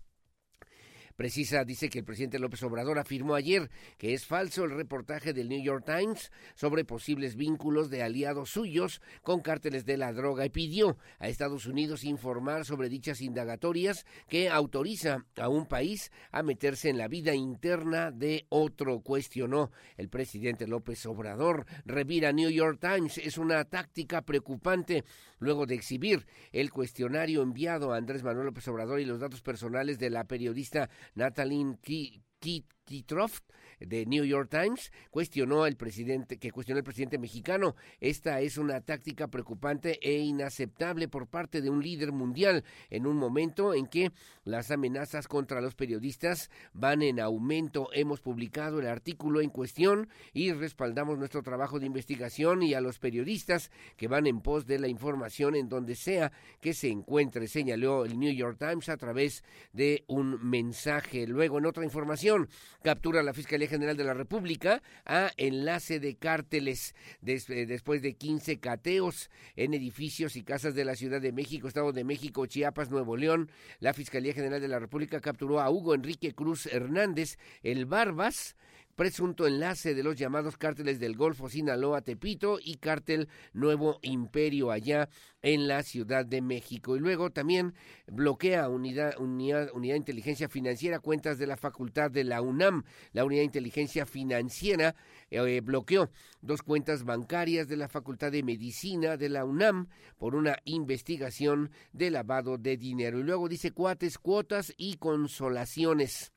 Precisa, dice que el presidente López Obrador afirmó ayer que es falso el reportaje del New York Times sobre posibles vínculos de aliados suyos con cárteles de la droga y pidió a Estados Unidos informar sobre dichas indagatorias que autoriza a un país a meterse en la vida interna de otro. Cuestionó el presidente López Obrador. Revira New York Times es una táctica preocupante luego de exhibir el cuestionario enviado a Andrés Manuel López Obrador y los datos personales de la periodista Natalin Kitroft de New York Times cuestionó al presidente que cuestionó el presidente mexicano. Esta es una táctica preocupante e inaceptable por parte de un líder mundial en un momento en que las amenazas contra los periodistas van en aumento. Hemos publicado el artículo en cuestión y respaldamos nuestro trabajo de investigación y a los periodistas que van en pos de la información en donde sea que se encuentre, señaló el New York Times a través de un mensaje. Luego, en otra información, captura la Fiscalía General de la República a enlace de cárteles eh, después de 15 cateos en edificios y casas de la Ciudad de México, Estado de México, Chiapas, Nuevo León. La Fiscalía General de la República capturó a Hugo Enrique Cruz Hernández, el Barbas, presunto enlace de los llamados cárteles del Golfo Sinaloa Tepito y cártel Nuevo Imperio allá en la Ciudad de México. Y luego también bloquea unidad, unidad, unidad de inteligencia financiera, cuentas de la facultad de la UNAM. La unidad de inteligencia financiera eh, bloqueó dos cuentas bancarias de la facultad de medicina de la UNAM por una investigación de lavado de dinero. Y luego dice cuates, cuotas y consolaciones.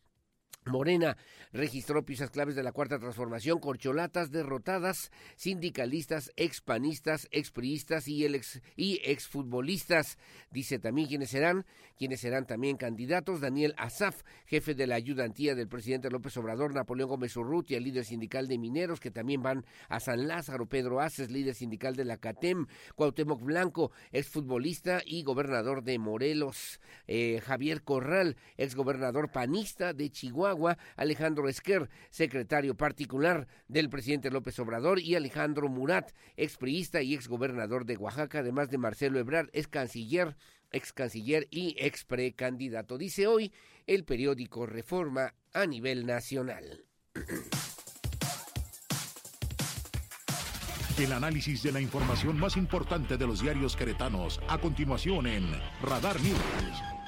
Morena registró piezas claves de la cuarta transformación, corcholatas derrotadas, sindicalistas, expanistas, expriistas y, ex, y exfutbolistas. Dice también quiénes serán, quiénes serán también candidatos. Daniel Azaf, jefe de la ayudantía del presidente López Obrador, Napoleón Gómez Urrutia, líder sindical de mineros, que también van a San Lázaro, Pedro Aces, líder sindical de la CATEM, Cuauhtémoc Blanco, exfutbolista y gobernador de Morelos, eh, Javier Corral, exgobernador panista de Chihuahua, Alejandro Esquer, secretario particular del presidente López Obrador, y Alejandro Murat, expriista y exgobernador de Oaxaca, además de Marcelo Ebrard, ex canciller, ex canciller y ex precandidato. Dice hoy el periódico Reforma a nivel nacional. El análisis de la información más importante de los diarios queretanos, a continuación en Radar News.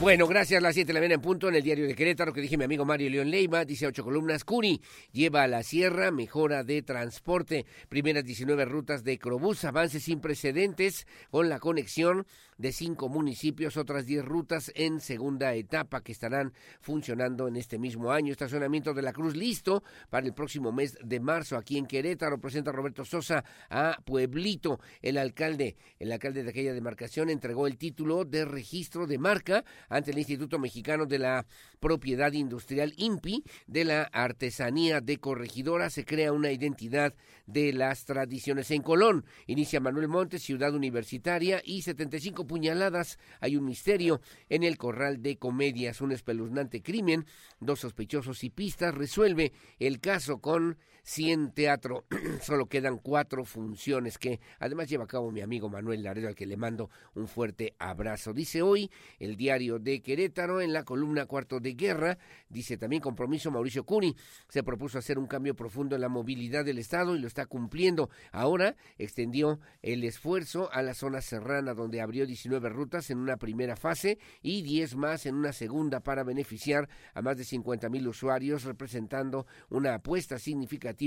Bueno, gracias. Las 7 de la mañana en punto en el diario de Querétaro, que dije mi amigo Mario León Leiva, dice ocho columnas. Curi lleva a la sierra mejora de transporte. Primeras 19 rutas de Crobús, avances sin precedentes con la conexión de cinco municipios, otras 10 rutas en segunda etapa que estarán funcionando en este mismo año. Estacionamiento de la Cruz listo para el próximo mes de marzo aquí en Querétaro. Presenta Roberto Sosa a Pueblito. El alcalde, el alcalde de aquella demarcación entregó el título de registro de marca ante el Instituto Mexicano de la Propiedad Industrial INPI de la Artesanía de Corregidora. Se crea una identidad de las tradiciones en Colón. Inicia Manuel Montes, ciudad universitaria y 75 puñaladas. Hay un misterio en el corral de comedias, un espeluznante crimen, dos sospechosos y pistas. Resuelve el caso con 100 teatro. [CLEARS THROAT] Solo quedan cuatro funciones que además lleva a cabo mi amigo Manuel Laredo, al que le mando un fuerte abrazo. Dice hoy el diario de Querétaro en la columna Cuarto de Guerra. Dice también compromiso Mauricio Cuni. Se propuso hacer un cambio profundo en la movilidad del Estado y lo está cumpliendo. Ahora extendió el esfuerzo a la zona serrana, donde abrió 19 rutas en una primera fase y 10 más en una segunda para beneficiar a más de 50 mil usuarios, representando una apuesta significativa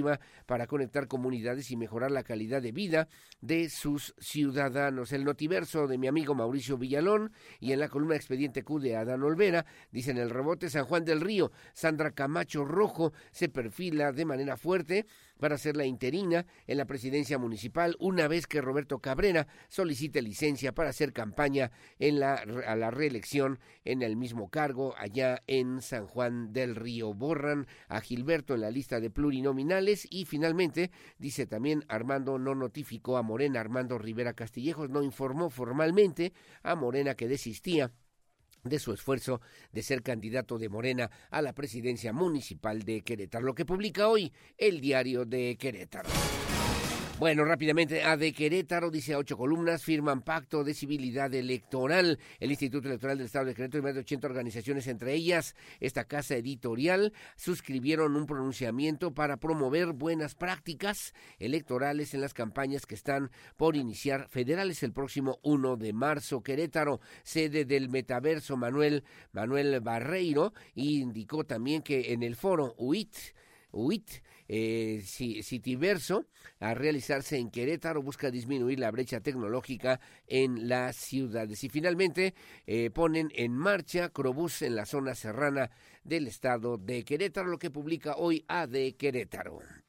para conectar comunidades y mejorar la calidad de vida de sus ciudadanos. El notiverso de mi amigo Mauricio Villalón y en la columna Expediente PTQ de Adán Olvera. Dice en el rebote San Juan del Río, Sandra Camacho Rojo se perfila de manera fuerte para ser la interina en la presidencia municipal una vez que Roberto Cabrera solicite licencia para hacer campaña en la, a la reelección en el mismo cargo allá en San Juan del Río. Borran a Gilberto en la lista de plurinominales y finalmente, dice también Armando, no notificó a Morena, Armando Rivera Castillejos no informó formalmente a Morena que desistía de su esfuerzo de ser candidato de Morena a la presidencia municipal de Querétaro, lo que publica hoy el diario de Querétaro. Bueno, rápidamente, a de Querétaro, dice a ocho columnas, firman pacto de civilidad electoral. El Instituto Electoral del Estado de Querétaro y más de 80 organizaciones, entre ellas esta casa editorial, suscribieron un pronunciamiento para promover buenas prácticas electorales en las campañas que están por iniciar federales el próximo 1 de marzo. Querétaro, sede del metaverso Manuel, Manuel Barreiro, indicó también que en el foro UIT, UIT eh, Citiverso a realizarse en Querétaro busca disminuir la brecha tecnológica en las ciudades. Y finalmente eh, ponen en marcha Crobús en la zona serrana del estado de Querétaro, lo que publica hoy AD Querétaro.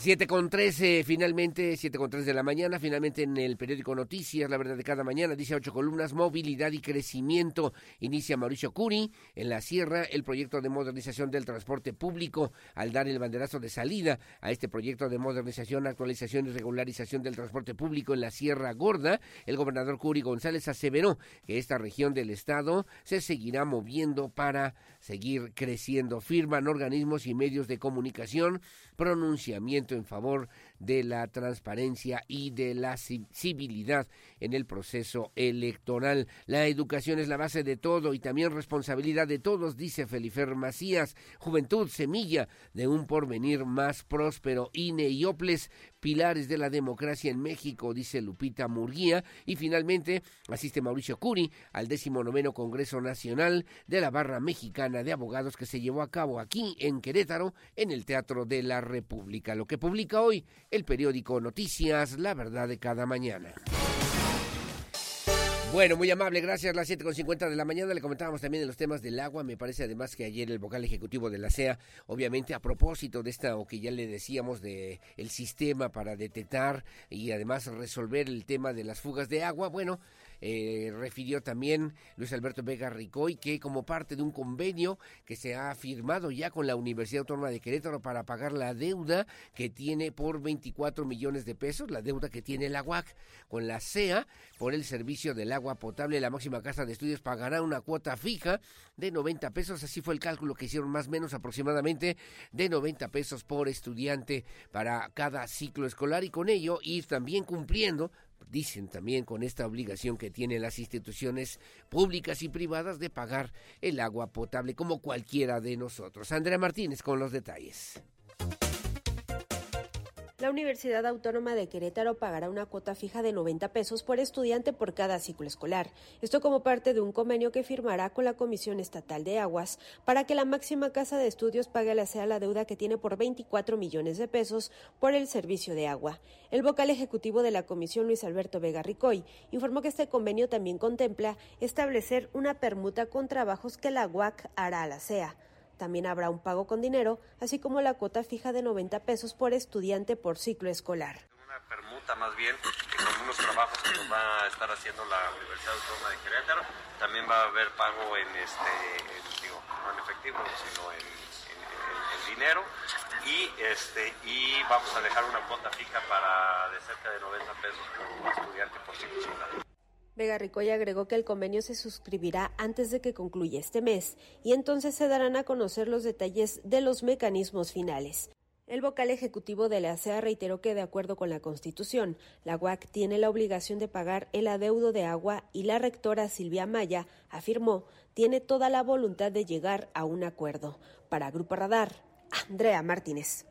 7 con 13, finalmente, 7 con 3 de la mañana, finalmente en el periódico Noticias, la verdad de cada mañana, dice ocho columnas, movilidad y crecimiento. Inicia Mauricio Curi en la sierra el proyecto de modernización del transporte público al dar el banderazo de salida a este proyecto de modernización, actualización y regularización del transporte público en la Sierra Gorda. El gobernador Curi González aseveró que esta región del estado se seguirá moviendo para seguir creciendo. Firman organismos y medios de comunicación pronunciamiento en favor de la transparencia y de la civilidad en el proceso electoral. La educación es la base de todo y también responsabilidad de todos, dice Felifer Macías. Juventud, semilla de un porvenir más próspero. INE y OPLES, pilares de la democracia en México, dice Lupita Murguía. Y finalmente asiste Mauricio Curi al décimo noveno Congreso Nacional de la Barra Mexicana de Abogados que se llevó a cabo aquí en Querétaro, en el Teatro de la República. Lo que publica hoy el periódico Noticias, la verdad de cada mañana. Bueno, muy amable, gracias. Las 7.50 de la mañana le comentábamos también de los temas del agua. Me parece además que ayer el vocal ejecutivo de la CEA, obviamente a propósito de esta, o que ya le decíamos, de el sistema para detectar y además resolver el tema de las fugas de agua, bueno, eh, refirió también Luis Alberto Vega Ricoy que como parte de un convenio que se ha firmado ya con la Universidad Autónoma de Querétaro para pagar la deuda que tiene por 24 millones de pesos, la deuda que tiene la UAC con la CEA por el servicio del agua potable, la máxima casa de estudios pagará una cuota fija de 90 pesos, así fue el cálculo que hicieron más o menos aproximadamente de 90 pesos por estudiante para cada ciclo escolar y con ello ir también cumpliendo dicen también con esta obligación que tienen las instituciones públicas y privadas de pagar el agua potable como cualquiera de nosotros. Andrea Martínez con los detalles. La Universidad Autónoma de Querétaro pagará una cuota fija de 90 pesos por estudiante por cada ciclo escolar. Esto como parte de un convenio que firmará con la Comisión Estatal de Aguas para que la máxima casa de estudios pague la SEA la deuda que tiene por 24 millones de pesos por el servicio de agua. El vocal ejecutivo de la Comisión, Luis Alberto Vega Ricoy, informó que este convenio también contempla establecer una permuta con trabajos que la UAC hará a la SEA. También habrá un pago con dinero, así como la cuota fija de 90 pesos por estudiante por ciclo escolar. Una permuta más bien, con unos trabajos que nos va a estar haciendo la Universidad Autónoma de Querétaro. También va a haber pago en, este, digo, no en efectivo, sino en, dinero. Y, este, y vamos a dejar una cuota fija para de cerca de 90 pesos por estudiante por ciclo escolar. Vega Ricoy agregó que el convenio se suscribirá antes de que concluya este mes y entonces se darán a conocer los detalles de los mecanismos finales. El vocal ejecutivo de la ASEA reiteró que, de acuerdo con la Constitución, la UAC tiene la obligación de pagar el adeudo de agua y la rectora Silvia Maya afirmó tiene toda la voluntad de llegar a un acuerdo. Para Grupo Radar, Andrea Martínez.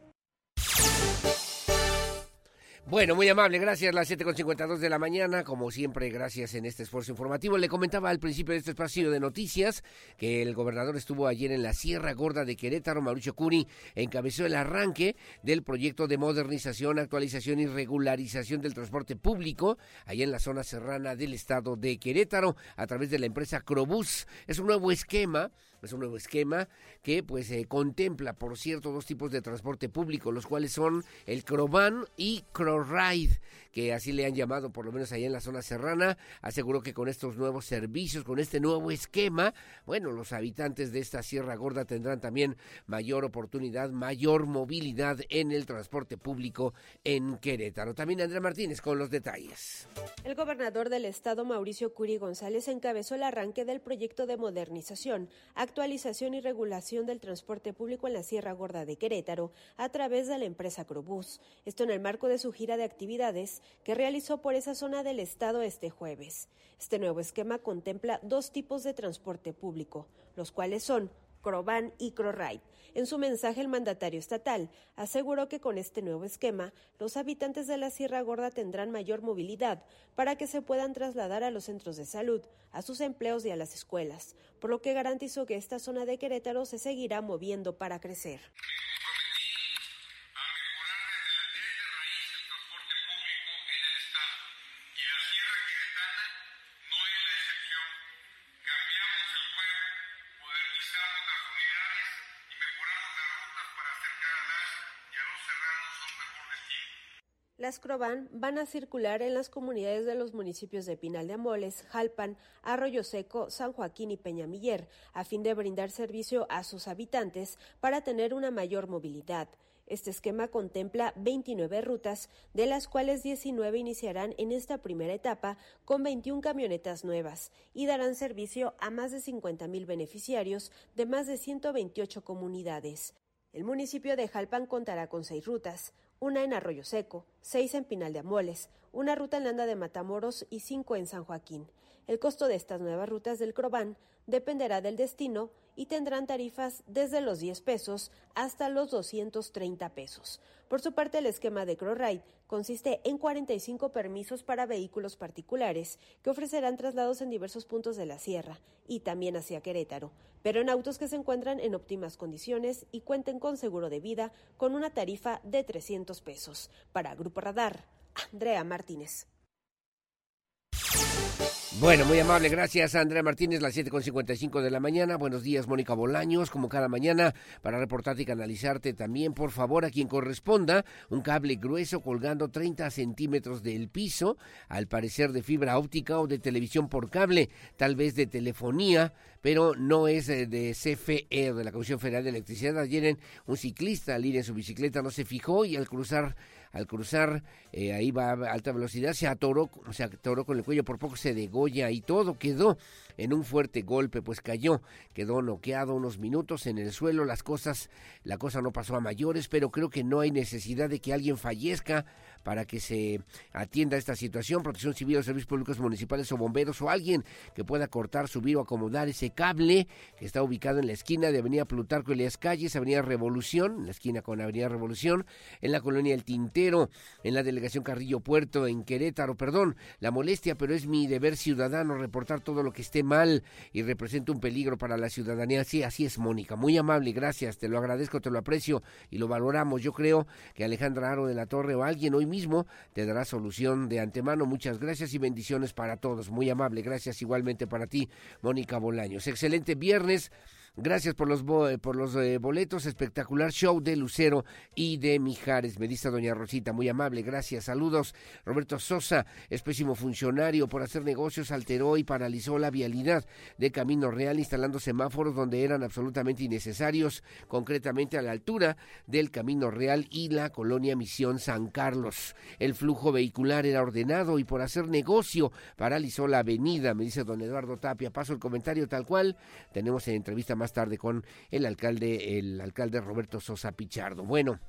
Bueno, muy amable, gracias. Las 7.52 de la mañana, como siempre, gracias en este esfuerzo informativo. Le comentaba al principio de este espacio de noticias que el gobernador estuvo ayer en la Sierra Gorda de Querétaro, Mauricio Curi, encabezó el arranque del proyecto de modernización, actualización y regularización del transporte público, allá en la zona serrana del estado de Querétaro, a través de la empresa Crobús. Es un nuevo esquema es un nuevo esquema que pues eh, contempla, por cierto, dos tipos de transporte público, los cuales son el Crovan y CroRide, que así le han llamado por lo menos allá en la zona serrana. Aseguró que con estos nuevos servicios, con este nuevo esquema, bueno, los habitantes de esta Sierra Gorda tendrán también mayor oportunidad, mayor movilidad en el transporte público en Querétaro. También Andrea Martínez con los detalles. El gobernador del estado, Mauricio Curi González, encabezó el arranque del proyecto de modernización actualización y regulación del transporte público en la Sierra Gorda de Querétaro a través de la empresa Crobús. Esto en el marco de su gira de actividades que realizó por esa zona del estado este jueves. Este nuevo esquema contempla dos tipos de transporte público, los cuales son Croban y CroRide. En su mensaje, el mandatario estatal aseguró que con este nuevo esquema, los habitantes de la Sierra Gorda tendrán mayor movilidad para que se puedan trasladar a los centros de salud, a sus empleos y a las escuelas, por lo que garantizó que esta zona de Querétaro se seguirá moviendo para crecer. Las Croban van a circular en las comunidades de los municipios de Pinal de Amoles, Jalpan, Arroyo Seco, San Joaquín y Peñamiller, a fin de brindar servicio a sus habitantes para tener una mayor movilidad. Este esquema contempla 29 rutas, de las cuales 19 iniciarán en esta primera etapa con 21 camionetas nuevas y darán servicio a más de 50 mil beneficiarios de más de 128 comunidades. El municipio de Jalpan contará con seis rutas, una en Arroyo Seco, seis en Pinal de Amoles, una ruta en Landa de Matamoros y cinco en San Joaquín. El costo de estas nuevas rutas del Croban dependerá del destino y tendrán tarifas desde los 10 pesos hasta los 230 pesos. Por su parte, el esquema de CroRide consiste en 45 permisos para vehículos particulares que ofrecerán traslados en diversos puntos de la sierra y también hacia Querétaro, pero en autos que se encuentran en óptimas condiciones y cuenten con seguro de vida con una tarifa de 300 pesos. Para Grupo Radar, Andrea Martínez. Bueno, muy amable, gracias Andrea Martínez, las 7.55 de la mañana. Buenos días, Mónica Bolaños, como cada mañana, para reportarte y canalizarte también, por favor, a quien corresponda, un cable grueso colgando 30 centímetros del piso, al parecer de fibra óptica o de televisión por cable, tal vez de telefonía, pero no es eh, de CFE, de la Comisión Federal de Electricidad. Ayer un ciclista al ir en su bicicleta no se fijó y al cruzar al cruzar, eh, ahí va a alta velocidad, se atoró, se atoró con el cuello, por poco se degolla y todo quedó en un fuerte golpe, pues cayó, quedó noqueado unos minutos en el suelo, las cosas, la cosa no pasó a mayores, pero creo que no hay necesidad de que alguien fallezca para que se atienda esta situación, protección civil o servicios públicos municipales o bomberos o alguien que pueda cortar, subir o acomodar ese cable que está ubicado en la esquina de Avenida Plutarco y las calles, Avenida Revolución, en la esquina con Avenida Revolución, en la colonia El Tintero, en la delegación Carrillo Puerto, en Querétaro, perdón, la molestia, pero es mi deber ciudadano reportar todo lo que esté mal y representa un peligro para la ciudadanía. Sí, así es, Mónica, muy amable, gracias, te lo agradezco, te lo aprecio y lo valoramos. Yo creo que Alejandra Aro de la Torre o alguien hoy mismo te dará solución de antemano. Muchas gracias y bendiciones para todos. Muy amable, gracias igualmente para ti, Mónica Bolaños. Excelente viernes. Gracias por los, por los eh, boletos. Espectacular show de Lucero y de Mijares. Me dice doña Rosita, muy amable. Gracias. Saludos. Roberto Sosa es pésimo funcionario por hacer negocios, alteró y paralizó la vialidad de Camino Real instalando semáforos donde eran absolutamente innecesarios, concretamente a la altura del Camino Real y la colonia Misión San Carlos. El flujo vehicular era ordenado y por hacer negocio paralizó la avenida, me dice don Eduardo Tapia. Paso el comentario tal cual. Tenemos en entrevista más tarde con el alcalde, el alcalde Roberto Sosa Pichardo. Bueno.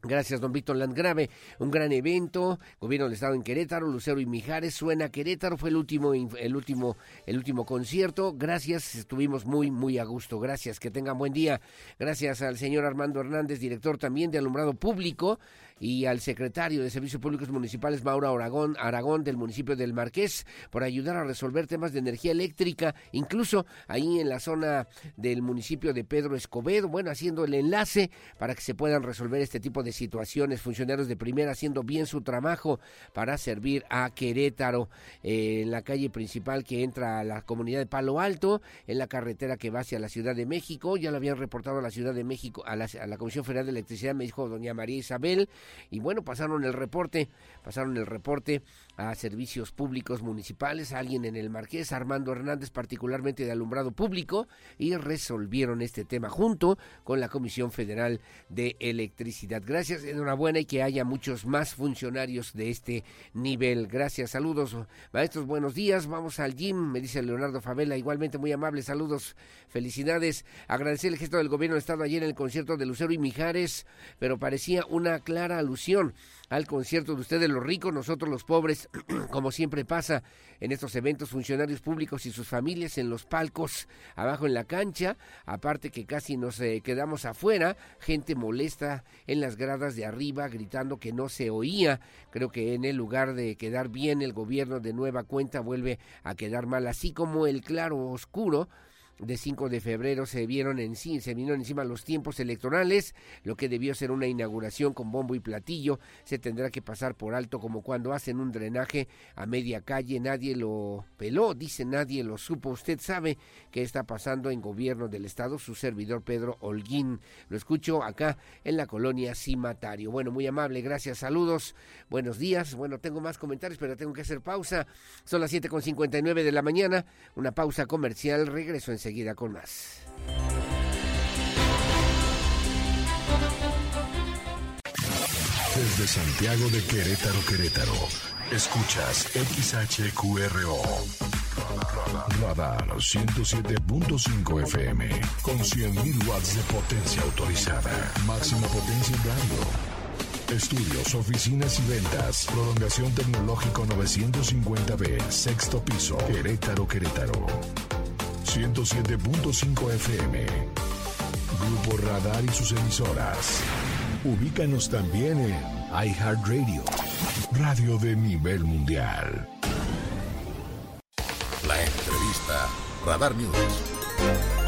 Gracias, don Víctor Landgrave. Un gran evento. Gobierno del Estado en Querétaro, Lucero y Mijares. Suena Querétaro. Fue el último, el último, el último concierto. Gracias. Estuvimos muy, muy a gusto. Gracias. Que tengan buen día. Gracias al señor Armando Hernández, director también de Alumbrado Público y al secretario de Servicios Públicos Municipales, Mauro Aragón, Aragón del municipio del Marqués, por ayudar a resolver temas de energía eléctrica, incluso ahí en la zona del municipio de Pedro Escobedo, bueno, haciendo el enlace para que se puedan resolver este tipo de situaciones, funcionarios de primera haciendo bien su trabajo para servir a Querétaro eh, en la calle principal que entra a la comunidad de Palo Alto, en la carretera que va hacia la Ciudad de México, ya lo habían reportado a la Ciudad de México, a la, a la Comisión Federal de Electricidad, me dijo doña María Isabel, y bueno, pasaron el reporte, pasaron el reporte a servicios públicos municipales, alguien en el Marqués, Armando Hernández, particularmente de alumbrado público, y resolvieron este tema junto con la Comisión Federal de Electricidad. Gracias, enhorabuena y que haya muchos más funcionarios de este nivel. Gracias, saludos, maestros, buenos días. Vamos al gym, me dice Leonardo Favela, igualmente muy amable, saludos, felicidades. Agradecer el gesto del gobierno del Estado ayer en el concierto de Lucero y Mijares, pero parecía una clara alusión al concierto de ustedes los ricos, nosotros los pobres, [CLEARS THROAT] como siempre pasa en estos eventos, funcionarios públicos y sus familias en los palcos, abajo en la cancha, aparte que casi nos eh, quedamos afuera, gente molesta en las gradas de arriba gritando que no se oía, creo que en el lugar de quedar bien el gobierno de nueva cuenta vuelve a quedar mal, así como el claro oscuro de 5 de febrero se vieron en sí, se vinieron encima los tiempos electorales, lo que debió ser una inauguración con bombo y platillo, se tendrá que pasar por alto como cuando hacen un drenaje a media calle, nadie lo peló, dice nadie lo supo, usted sabe qué está pasando en gobierno del estado, su servidor Pedro Holguín, lo escucho acá en la colonia Cimatario. Bueno, muy amable, gracias, saludos, buenos días, bueno, tengo más comentarios, pero tengo que hacer pausa, son las 7.59 de la mañana, una pausa comercial, regreso en seguida con más. Desde Santiago de Querétaro, Querétaro, escuchas XHQRO. Radar 107.5 FM con 100.000 watts de potencia autorizada. Máxima potencia en radio. Estudios, oficinas y ventas. Prolongación tecnológico 950B, sexto piso, Querétaro, Querétaro. 107.5 FM. Grupo Radar y sus emisoras. Ubícanos también en iHeartRadio, radio de nivel mundial. La entrevista Radar News.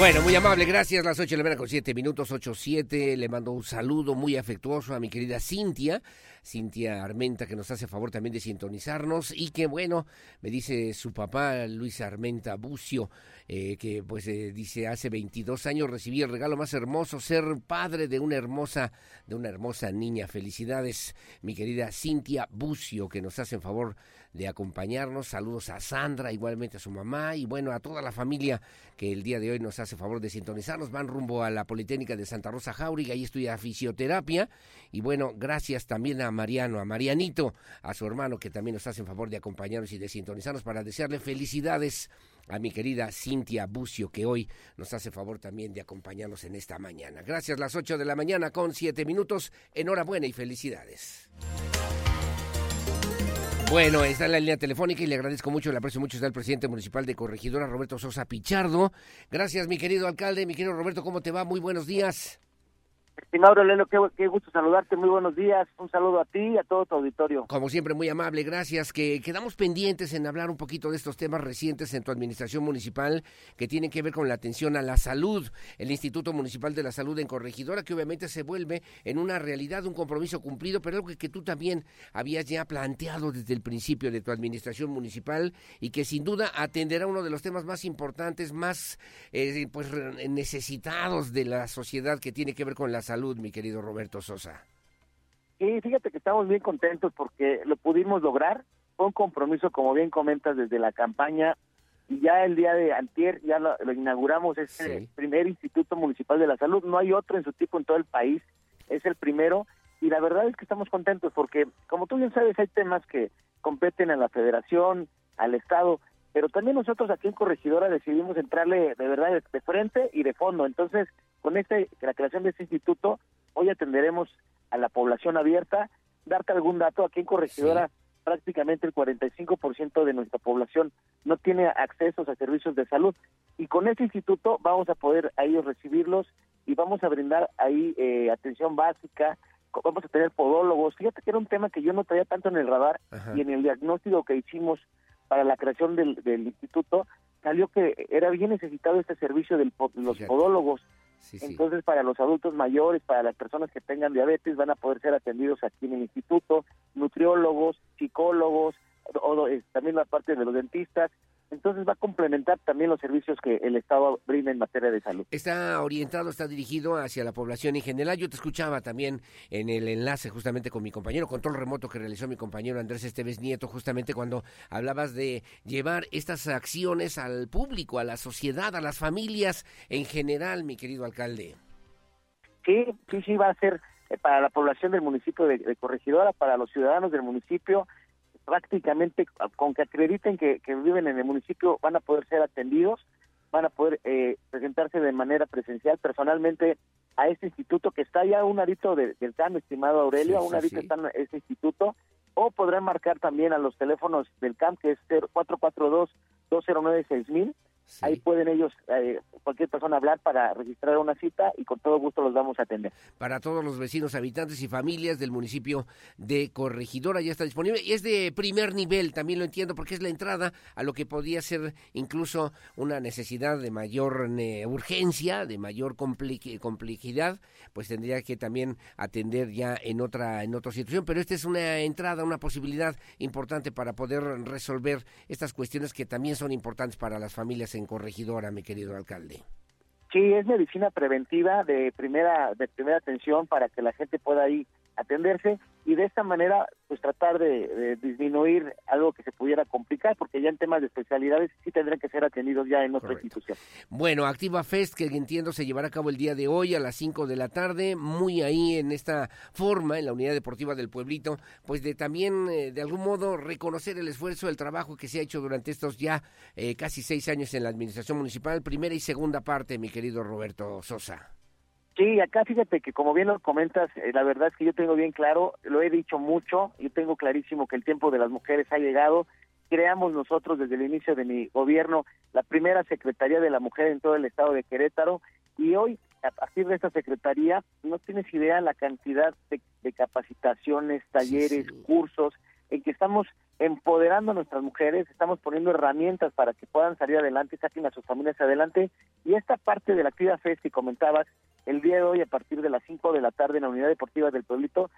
Bueno, muy amable, gracias. Las 8 de la mañana con 7 minutos, 8-7. Le mando un saludo muy afectuoso a mi querida Cintia, Cintia Armenta, que nos hace favor también de sintonizarnos. Y que bueno, me dice su papá, Luis Armenta Bucio, eh, que pues eh, dice hace 22 años recibí el regalo más hermoso, ser padre de una hermosa, de una hermosa niña. Felicidades, mi querida Cintia Bucio, que nos hace favor acompañarnos. Saludos a Sandra, igualmente a su mamá y bueno, a toda la familia que el día de hoy nos hace favor de sintonizarnos. Van rumbo a la Politécnica de Santa Rosa Jauregui, ahí estudia fisioterapia. Y bueno, gracias también a Mariano, a Marianito, a su hermano que también nos hacen favor de acompañarnos y de sintonizarnos para desearle felicidades a mi querida Cintia Bucio, que hoy nos hace favor también de acompañarnos en esta mañana. Gracias, las 8 de la mañana con 7 minutos. Enhorabuena y felicidades. Bueno, está en la línea telefónica y le agradezco mucho, le aprecio mucho, está el presidente municipal de Corregidora, Roberto Sosa Pichardo. Gracias, mi querido alcalde, mi querido Roberto, ¿cómo te va? Muy buenos días. Estimado Lelo, qué, qué, gusto saludarte, muy buenos días, un saludo a ti y a todo tu auditorio. Como siempre, muy amable, gracias. Que quedamos pendientes en hablar un poquito de estos temas recientes en tu administración municipal que tienen que ver con la atención a la salud, el Instituto Municipal de la Salud en Corregidora, que obviamente se vuelve en una realidad, un compromiso cumplido, pero algo que, que tú también habías ya planteado desde el principio de tu administración municipal y que sin duda atenderá uno de los temas más importantes, más eh, pues necesitados de la sociedad que tiene que ver con la salud, mi querido Roberto Sosa. Sí, fíjate que estamos bien contentos porque lo pudimos lograr. Fue un compromiso, como bien comentas, desde la campaña y ya el día de antier ya lo, lo inauguramos, este sí. primer Instituto Municipal de la Salud. No hay otro en su tipo en todo el país, es el primero. Y la verdad es que estamos contentos porque, como tú bien sabes, hay temas que competen a la federación, al Estado, pero también nosotros aquí en Corregidora decidimos entrarle de verdad de, de frente y de fondo. Entonces, con este, la creación de este instituto, hoy atenderemos a la población abierta. Darte algún dato, aquí en Corregidora sí. prácticamente el 45% de nuestra población no tiene acceso a servicios de salud. Y con este instituto vamos a poder a ellos recibirlos y vamos a brindar ahí eh, atención básica, vamos a tener podólogos. Fíjate que era un tema que yo no traía tanto en el radar y en el diagnóstico que hicimos para la creación del, instituto salió que era bien necesitado este servicio de los podólogos. Entonces, para los adultos mayores, para las personas que tengan diabetes, van a poder ser atendidos aquí en el instituto, nutriólogos, psicólogos, o, también la parte de los dentistas, entonces va a complementar también los servicios que el Estado brinda en materia de salud. Está orientado, está dirigido hacia la población en general. Yo te escuchaba también en el enlace justamente con mi compañero, control remoto que realizó mi compañero Andrés Esteves Nieto, justamente cuando hablabas de llevar estas acciones al público, a la sociedad, a las familias en general, mi querido alcalde. Sí, sí, sí, va a ser eh, para la población del municipio de Corregidora, para los ciudadanos del municipio, prácticamente con que acrediten que, viven en el municipio van a poder ser atendidos, van a poder eh, presentarse de manera presencial. Personalmente a este instituto que está ya a un arito del CAM, estimado Aurelio, a un arito está en este instituto, o podrán marcar también a los teléfonos del CAM, que es 442-209-6000, Ahí pueden ellos, eh, cualquier persona hablar para registrar una cita y con todo gusto los vamos a atender. Para todos los vecinos, habitantes y familias del municipio de Corregidora ya está disponible. Y es de primer nivel, también lo entiendo, porque es la entrada a lo que podría ser incluso una necesidad de mayor eh, urgencia, de mayor complejidad, pues tendría que también atender ya en otra, en otra situación. Pero esta es una entrada, una posibilidad importante para poder resolver estas cuestiones que también son importantes para las familias en Corregidora, mi querido alcalde. Sí, es medicina preventiva de primera de primera atención para que la gente pueda ir atenderse y de esta manera pues tratar de, disminuir algo que se pudiera complicar porque ya en temas de especialidades sí tendrán que ser atendidos ya en otra institución. Bueno, Activa Fest que entiendo se llevará a cabo el día de hoy a las 5 de la tarde, muy ahí en esta forma en la unidad deportiva del pueblito, pues de también eh, de algún modo reconocer el esfuerzo, el trabajo que se ha hecho durante estos ya eh, casi seis años en la administración municipal, primera y segunda parte, mi querido Roberto Sosa. Sí, acá fíjate que como bien lo comentas, eh, la verdad es que yo tengo bien claro, lo he dicho mucho, yo tengo clarísimo que el tiempo de las mujeres ha llegado. Creamos nosotros desde el inicio de mi gobierno la primera Secretaría de la Mujer en todo el estado de Querétaro y hoy a partir de esta secretaría no tienes idea la cantidad de, capacitaciones, talleres, cursos en que estamos empoderando a nuestras mujeres, estamos poniendo herramientas para que puedan salir adelante, saquen a sus familias adelante. Y esta parte de la actividad FES que comentabas, el día de hoy a partir de las 5 de la tarde en la Unidad Deportiva del Pueblito,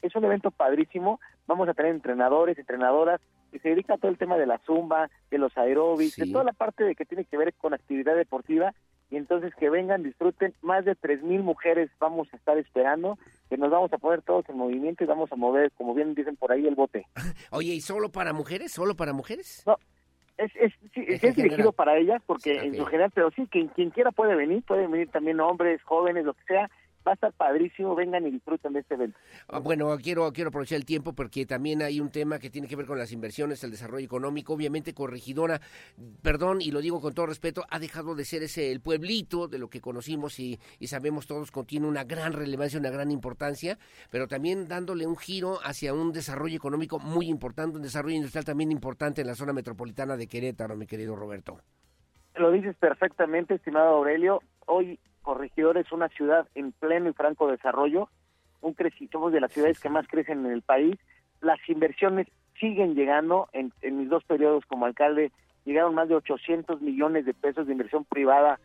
es un evento padrísimo. Vamos a tener entrenadores, entrenadoras que se dedican a todo el tema de la zumba, de los aeróbics, de toda la parte de que tiene que ver con actividad deportiva y entonces que vengan, disfruten. Más de tres mil mujeres vamos a estar esperando, que nos vamos a poner todos en movimiento y vamos a mover, como bien dicen por ahí, el bote. [LAUGHS] Oye, ¿y solo para mujeres? ¿Solo para mujeres? No, es, es, es, dirigido para ellas, porque en su general, pero sí, quien, quien quiera puede venir, pueden venir también hombres, jóvenes, lo que sea, va a estar padrísimo, vengan y disfruten de este evento. Ah, bueno, quiero, quiero aprovechar el tiempo porque también hay un tema que tiene que ver con las inversiones, el desarrollo económico. Obviamente, Corregidora, perdón, y lo digo con todo respeto, ha dejado de ser ese el pueblito de lo que conocimos y, y sabemos todos contiene una gran relevancia, una gran importancia, pero también dándole un giro hacia un desarrollo económico muy importante, un desarrollo industrial también importante en la zona metropolitana de Querétaro, mi querido Roberto. Lo dices perfectamente, estimado Aurelio. Hoy Corregidor es una ciudad en pleno y franco desarrollo, un somos de las ciudades que más crecen en el país. Las inversiones siguen llegando, en, mis dos periodos como alcalde llegaron más de 800 millones de pesos de inversión privada,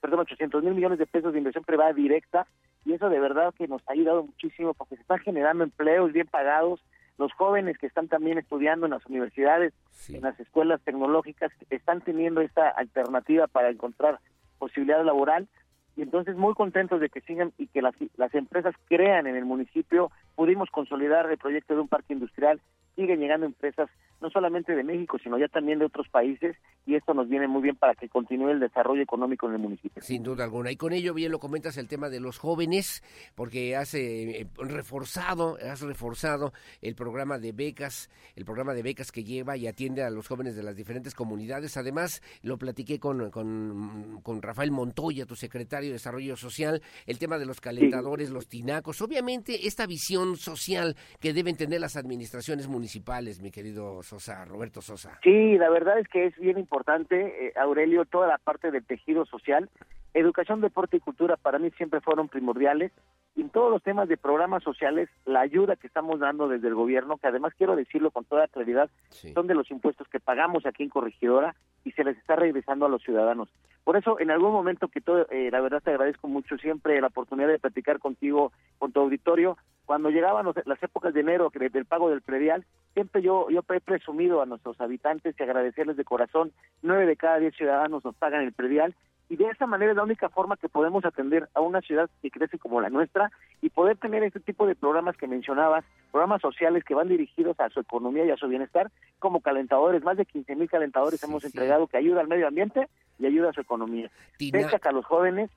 perdón, 800 mil millones de pesos de inversión privada directa, y eso de verdad que nos ha ayudado muchísimo porque se están generando empleos bien pagados, los jóvenes que están también estudiando en las universidades, en las escuelas tecnológicas, están teniendo esta alternativa para encontrar posibilidad laboral y entonces muy contentos de que sigan y que las, las empresas crean en el municipio. Pudimos consolidar el proyecto de un parque industrial, siguen llegando empresas no solamente de México, sino ya también de otros países, y esto nos viene muy bien para que continúe el desarrollo económico en el municipio. Sin duda alguna. Y con ello bien lo comentas el tema de los jóvenes, porque has eh, reforzado, has reforzado el programa de becas, el programa de becas que lleva y atiende a los jóvenes de las diferentes comunidades. Además, lo platiqué con, con, Rafael Montoya, tu secretario de Desarrollo Social, el tema de los calentadores, los tinacos, obviamente esta visión social que deben tener las administraciones municipales, mi querido Sosa, Roberto Sosa. Sí, la verdad es que es bien importante, eh, Aurelio, toda la parte del tejido social. Educación, deporte y cultura para mí siempre fueron primordiales. Y en todos los temas de programas sociales, la ayuda que estamos dando desde el gobierno, que además quiero decirlo con toda claridad, son de los impuestos que pagamos aquí en Corregidora y se les está regresando a los ciudadanos. Por eso, en algún momento que todo, eh, la verdad te agradezco mucho siempre la oportunidad de platicar contigo, con tu auditorio, cuando llegaban las épocas de enero del pago del predial, siempre yo, yo he presumido a nuestros habitantes y agradecerles de corazón, nueve de cada diez ciudadanos nos pagan el predial y de esa manera es la única forma que podemos atender a una ciudad que crece como la nuestra y poder tener este tipo de programas que mencionabas, programas sociales que van dirigidos a su economía y a su bienestar, como calentadores, más de 15 mil calentadores hemos entregado que ayuda al medio ambiente y ayuda a su economía. Becas a los jóvenes,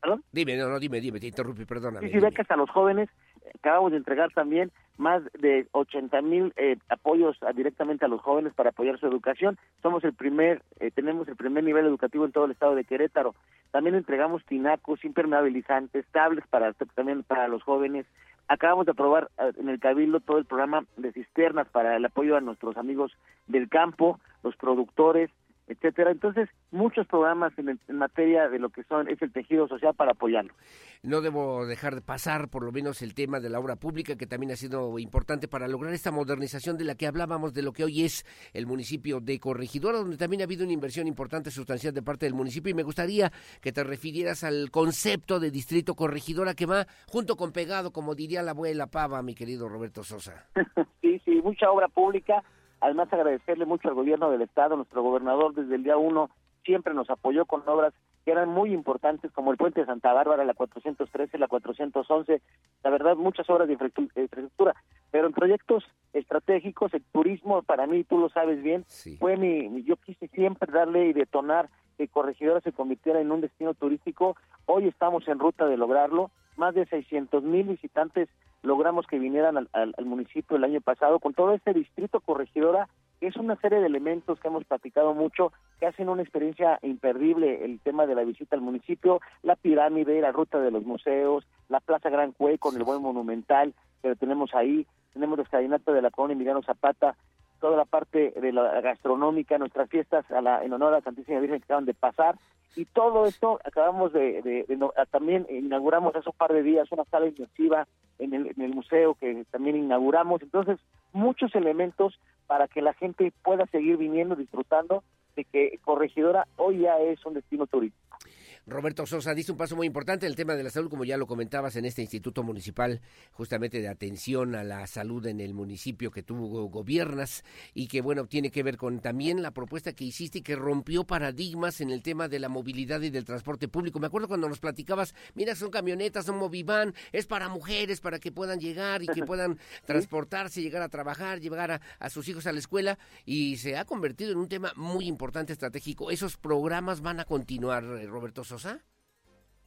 ¿Perdón? Dime, no, no, dime, dime, te interrumpí, perdóname. Sí, sí, becas a los jóvenes. Acabamos de entregar también más de 80 mil eh, apoyos directamente a los jóvenes para apoyar su educación. Somos el primer, eh, tenemos el primer nivel educativo en todo el estado de Querétaro. También entregamos tinacos, impermeabilizantes, tablets para también para los jóvenes. Acabamos de aprobar eh, en el Cabildo todo el programa de cisternas para el apoyo a nuestros amigos del campo, los productores, etcétera. Entonces, muchos programas en, materia de lo que son es el tejido social para apoyarlo. No debo dejar de pasar por lo menos el tema de la obra pública que también ha sido importante para lograr esta modernización de la que hablábamos de lo que hoy es el municipio de Corregidora, donde también ha habido una inversión importante sustancial de parte del municipio y me gustaría que te refirieras al concepto de distrito Corregidora que va junto con pegado, como diría la abuela Pava, mi querido Roberto Sosa. [LAUGHS] sí, sí, mucha obra pública Además, agradecerle mucho al gobierno del Estado, nuestro gobernador desde el día uno siempre nos apoyó con obras que eran muy importantes, como el puente de Santa Bárbara, la 413, la 411, la verdad, muchas obras de infraestructura, pero en proyectos estratégicos, el turismo, para mí, tú lo sabes bien, fue mi, yo quise siempre darle y detonar que Corregidora se convirtiera en un destino turístico, hoy estamos en ruta de lograrlo, más de 600 mil visitantes logramos que vinieran al, municipio el año pasado. Con todo este distrito corregidora es una serie de elementos que hemos platicado mucho que hacen una experiencia imperdible el tema de la visita al municipio la pirámide la ruta de los museos la plaza Gran Cue con el buen monumental que tenemos ahí tenemos la escalinata de la colonia Emiliano Zapata toda la parte de la gastronómica, nuestras fiestas a la, en honor a la Santísima Virgen que acaban de pasar, y todo esto acabamos de, también inauguramos hace un par de días una sala inmersiva en el, en el museo que también inauguramos, entonces muchos elementos para que la gente pueda seguir viniendo, disfrutando de que Corregidora hoy ya es un destino turístico. Roberto Sosa, dice un paso muy importante el tema de la salud, como ya lo comentabas en este Instituto Municipal, justamente de atención a la salud en el municipio que tú gobiernas y que, bueno, tiene que ver con también la propuesta que hiciste y que rompió paradigmas en el tema de la movilidad y del transporte público. Me acuerdo cuando nos platicabas, mira, son camionetas, son movivan, es para mujeres, para que puedan llegar y que [LAUGHS] puedan transportarse, llegar a trabajar, llevar a, a sus hijos a la escuela y se ha convertido en un tema muy importante estratégico. Esos programas van a continuar, eh, Roberto Sosa.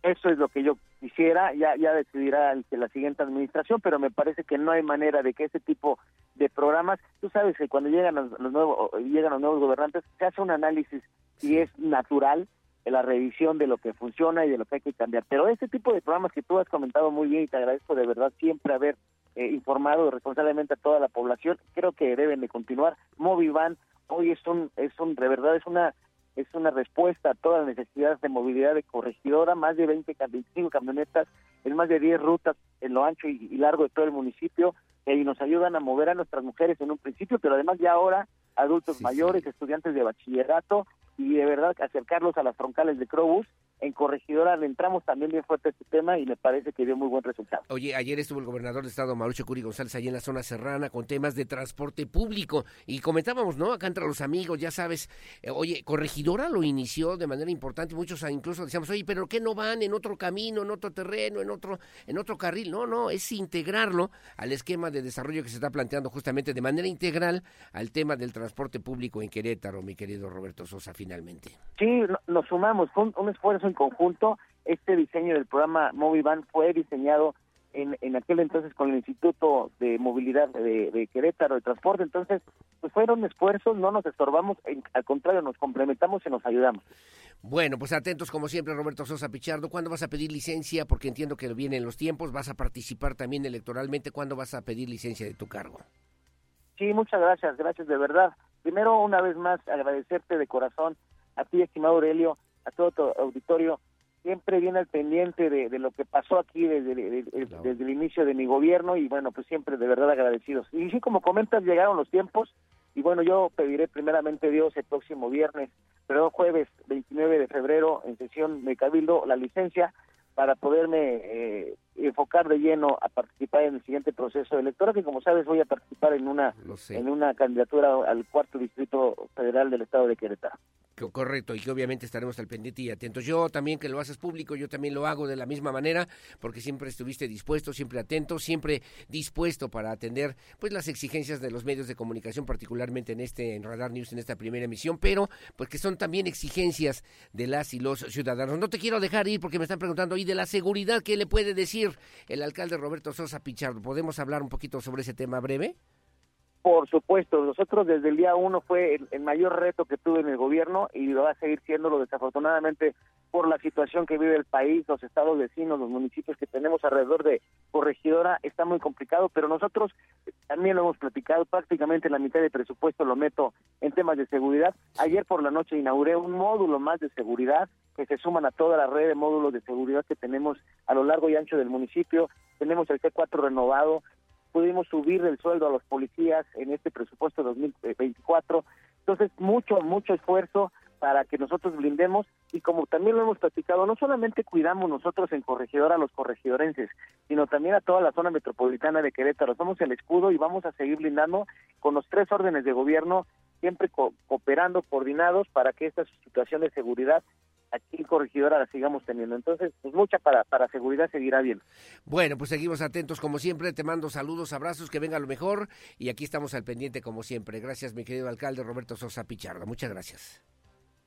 Eso es lo que yo quisiera, ya ya decidirá la siguiente administración, pero me parece que no hay manera de que ese tipo de programas, tú sabes que cuando llegan los, nuevos llegan los nuevos gobernantes se hace un análisis y es natural la revisión de lo que funciona y de lo que hay que cambiar. Pero ese tipo de programas que tú has comentado muy bien y te agradezco de verdad siempre haber eh, informado responsablemente a toda la población, creo que deben de continuar. Movivan hoy es un es un de verdad es una es una respuesta a todas las necesidades de movilidad de corregidora, más de 20, 25 camionetas en más de 10 rutas en lo ancho y, largo de todo el municipio, y nos ayudan a mover a nuestras mujeres en un principio, pero además ya ahora adultos mayores, estudiantes de bachillerato, y de verdad acercarlos a las troncales de Crobus en Corregidora le entramos también bien fuerte a este tema y me parece que dio muy buen resultado. Oye, ayer estuvo el gobernador de Estado, Mauricio Curi González, allí en la zona serrana con temas de transporte público y comentábamos, ¿no? Acá entre los amigos, ya sabes, eh, oye, Corregidora lo inició de manera importante, muchos incluso decíamos, oye, pero ¿qué no van en otro camino, en otro terreno, en otro, en otro carril? No, no, es integrarlo al esquema de desarrollo que se está planteando justamente de manera integral al tema del transporte público en Querétaro, mi querido Roberto Sosa, finalmente. Sí, nos sumamos, fue un esfuerzo conjunto. Este diseño del programa Movivan fue diseñado en, en aquel entonces con el Instituto de Movilidad de, Querétaro de Transporte. Entonces, pues fueron esfuerzos, no nos estorbamos, al contrario, nos complementamos y nos ayudamos. Bueno, pues atentos como siempre, Roberto Sosa Pichardo. ¿Cuándo vas a pedir licencia? Porque entiendo que vienen los tiempos. ¿Vas a participar también electoralmente? ¿Cuándo vas a pedir licencia de tu cargo? Sí, muchas gracias, gracias de verdad. Primero, una vez más, agradecerte de corazón a ti, estimado Aurelio, a todo tu auditorio siempre viene al pendiente de, lo que pasó aquí desde, desde el inicio de mi gobierno y bueno, pues siempre de verdad agradecidos. Y sí, como comentas, llegaron los tiempos y bueno, yo pediré primeramente Dios el próximo viernes, pero jueves 29 de febrero en sesión de Cabildo la licencia para poderme eh, enfocar de lleno a participar en el siguiente proceso electoral que como sabes voy a participar en una en una candidatura al cuarto distrito federal del estado de Querétaro. Correcto, y que obviamente estaremos al pendiente y atentos. Yo también que lo haces público, yo también lo hago de la misma manera, porque siempre estuviste dispuesto, siempre atento, siempre dispuesto para atender pues las exigencias de los medios de comunicación, particularmente en este en Radar News en esta primera emisión, pero pues que son también exigencias de las y los ciudadanos. No te quiero dejar ir porque me están preguntando y de la seguridad, ¿qué le puede decir el alcalde Roberto Sosa Pichardo? ¿Podemos hablar un poquito sobre ese tema breve? Por supuesto, nosotros desde el día uno fue el, mayor reto que tuve en el gobierno y lo va a seguir siéndolo desafortunadamente por la situación que vive el país, los estados vecinos, los municipios que tenemos alrededor de Corregidora, está muy complicado, pero nosotros también lo hemos platicado, prácticamente la mitad del presupuesto lo meto en temas de seguridad. Ayer por la noche inauguré un módulo más de seguridad que se suman a toda la red de módulos de seguridad que tenemos a lo largo y ancho del municipio. Tenemos el C4 renovado, pudimos subir el sueldo a los policías en este presupuesto 2024. Entonces, mucho, mucho esfuerzo para que nosotros blindemos y como también lo hemos platicado, no solamente cuidamos nosotros en corregidor a los corregidorenses, sino también a toda la zona metropolitana de Querétaro. Somos el escudo y vamos a seguir blindando con los tres órdenes de gobierno, siempre cooperando, coordinados para que esta situación de seguridad aquí en Corregidora la sigamos teniendo. Entonces, pues mucha para, para seguridad seguirá bien. Bueno, pues seguimos atentos como siempre. Te mando saludos, abrazos, que venga lo mejor. Y aquí estamos al pendiente como siempre. Gracias, mi querido alcalde Roberto Sosa Pichardo. Muchas gracias.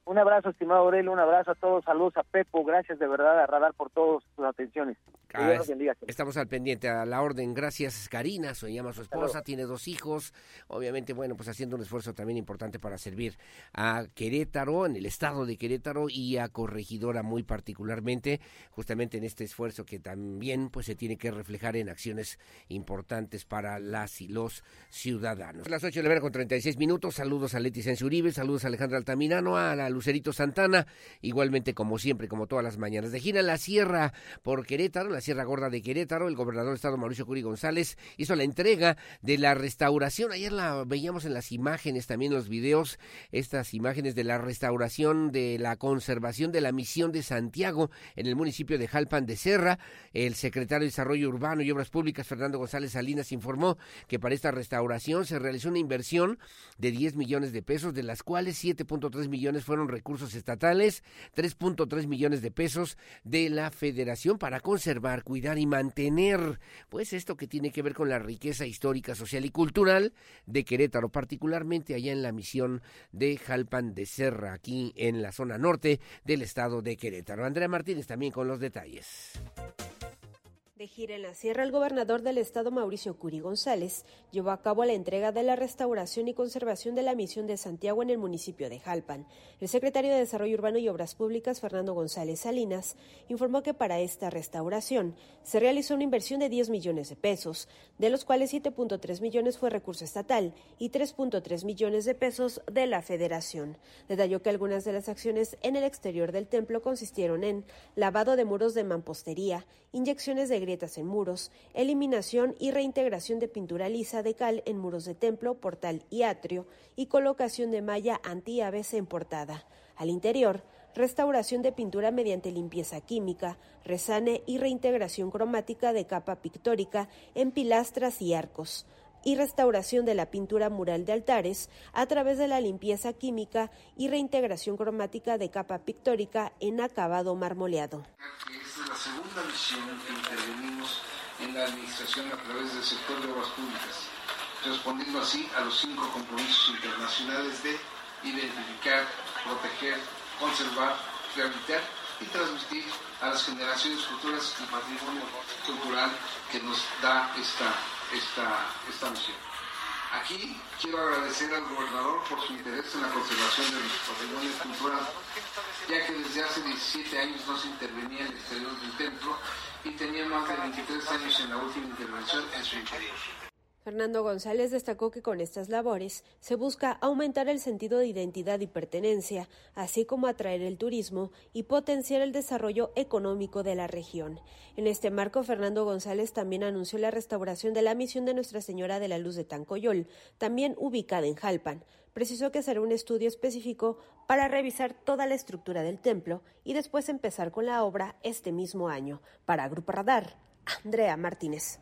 Un abrazo, estimado Aurelio, un abrazo a todos, saludos a Pepo, gracias de verdad a Radar por todas sus atenciones. Ah, estamos al pendiente, a la orden, gracias Karina, se llama su esposa, tiene dos hijos, obviamente, bueno, pues haciendo un esfuerzo también importante para servir a Querétaro, en el estado de Querétaro y a Corregidora muy particularmente, justamente en este esfuerzo que también pues se tiene que reflejar en acciones importantes para las y los ciudadanos. A las 8 de la mañana con 36 minutos, saludos a Leti Uribe, saludos a Alejandra Altamirano, a la Lucerito Santana, igualmente como siempre, como todas las mañanas. De gira la Sierra por Querétaro, la Sierra Gorda de Querétaro, el gobernador del estado Mauricio Curi González hizo la entrega de la restauración. Ayer la veíamos en las imágenes, también los videos, estas imágenes de la restauración, de la conservación de la misión de Santiago en el municipio de Jalpan de Serra. El secretario de Desarrollo Urbano y Obras Públicas, Fernando González Salinas, informó que para esta restauración se realizó una inversión de 10 millones de pesos, de las cuales 7.3 millones fueron recursos estatales, 3.3 millones de pesos de la federación para conservar, cuidar y mantener, pues esto que tiene que ver con la riqueza histórica, social y cultural de Querétaro, particularmente allá en la misión de Jalpan de Serra, aquí en la zona norte del estado de Querétaro. Andrea Martínez también con los detalles. De gira en la sierra, el gobernador del estado Mauricio Curi González llevó a cabo la entrega de la restauración y conservación de la misión de Santiago en el municipio de Jalpan. El secretario de Desarrollo Urbano y Obras Públicas, Fernando González Salinas, informó que para esta restauración se realizó una inversión de 10 millones de pesos, de los cuales 7.3 millones fue recurso estatal y 3.3 millones de pesos de la federación. Detalló que algunas de las acciones en el exterior del templo consistieron en lavado de muros de mampostería, inyecciones de grietas en muros, eliminación y reintegración de pintura lisa de cal en muros de templo, portal y atrio, y colocación de malla anti-aves en portada. Al interior, restauración de pintura mediante limpieza química, resane y reintegración cromática de capa pictórica en pilastras y arcos y restauración de la pintura mural de altares a través de la limpieza química y reintegración cromática de capa pictórica en acabado marmoleado. La segunda misión que intervenimos en la administración a través del sector de obras públicas, respondiendo así a los cinco compromisos internacionales de identificar, proteger, conservar, rehabilitar y transmitir a las generaciones futuras el patrimonio cultural que nos da esta esta, esta misión. Aquí quiero agradecer al gobernador por su interés en la conservación de los patrimonios culturales, ya que desde hace 17 años no se intervenía en el exterior del templo y tenía más de 23 años en la última intervención en su interior. Fernando González destacó que con estas labores se busca aumentar el sentido de identidad y pertenencia, así como atraer el turismo y potenciar el desarrollo económico de la región. En este marco, Fernando González también anunció la restauración de la misión de Nuestra Señora de la Luz de Tancoyol, también ubicada en Jalpan. Precisó que será un estudio específico para revisar toda la estructura del templo y después empezar con la obra este mismo año. Para Grupo Radar, Andrea Martínez.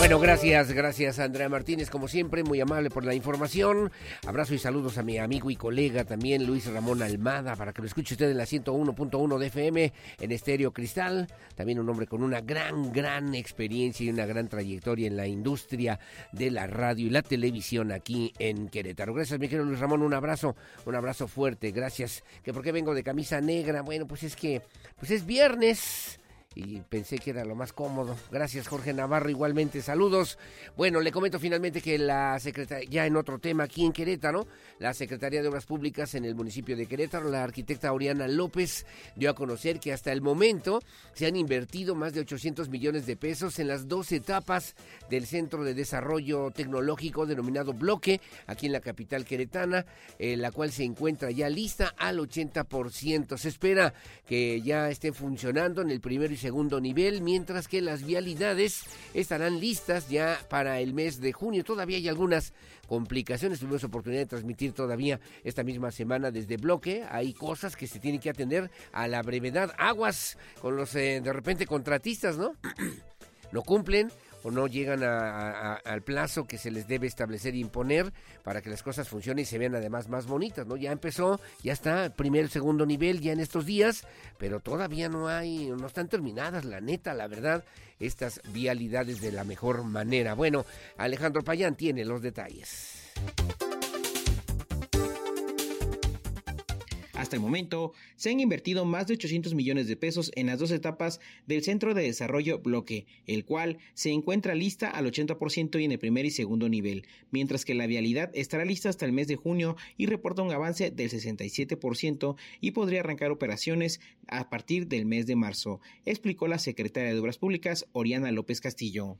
Bueno, gracias, gracias Andrea Martínez, como siempre, muy amable por la información. Abrazo y saludos a mi amigo y colega también Luis Ramón Almada, para que lo escuche usted en la 101.1 de FM en Estéreo Cristal. También un hombre con una gran, gran experiencia y una gran trayectoria en la industria de la radio y la televisión aquí en Querétaro. Gracias, mi querido Luis Ramón, un abrazo, un abrazo fuerte, gracias. ¿Que por qué vengo de camisa negra? Bueno, pues es que, pues es viernes y pensé que era lo más cómodo. Gracias Jorge Navarro, igualmente saludos. Bueno, le comento finalmente que la secretaria, ya en otro tema aquí en Querétaro, la Secretaría de Obras Públicas en el municipio de Querétaro, la arquitecta Oriana López, dio a conocer que hasta el momento se han invertido más de 800 millones de pesos en las dos etapas del Centro de Desarrollo Tecnológico denominado Bloque, aquí en la capital queretana, eh, la cual se encuentra ya lista al 80%. Se espera que ya esté funcionando en el primero y segundo nivel, mientras que las vialidades estarán listas ya para el mes de junio. Todavía hay algunas complicaciones. Tuvimos oportunidad de transmitir todavía esta misma semana desde bloque. Hay cosas que se tienen que atender a la brevedad. Aguas con los eh, de repente contratistas, ¿no? [CLEARS THROAT] no cumplen o no llegan al plazo que se les debe establecer e imponer para que las cosas funcionen y se vean además más bonitas, ¿no? Ya empezó, ya está, primer, segundo nivel ya en estos días, pero todavía no hay, no están terminadas, la neta, la verdad, estas vialidades de la mejor manera. Bueno, Alejandro Payán tiene los detalles. Hasta el momento, se han invertido más de 800 millones de pesos en las dos etapas del Centro de Desarrollo Bloque, el cual se encuentra lista al 80% y en el primer y segundo nivel, mientras que la vialidad estará lista hasta el mes de junio y reporta un avance del 67% y podría arrancar operaciones a partir del mes de marzo, explicó la secretaria de Obras Públicas, Oriana López Castillo.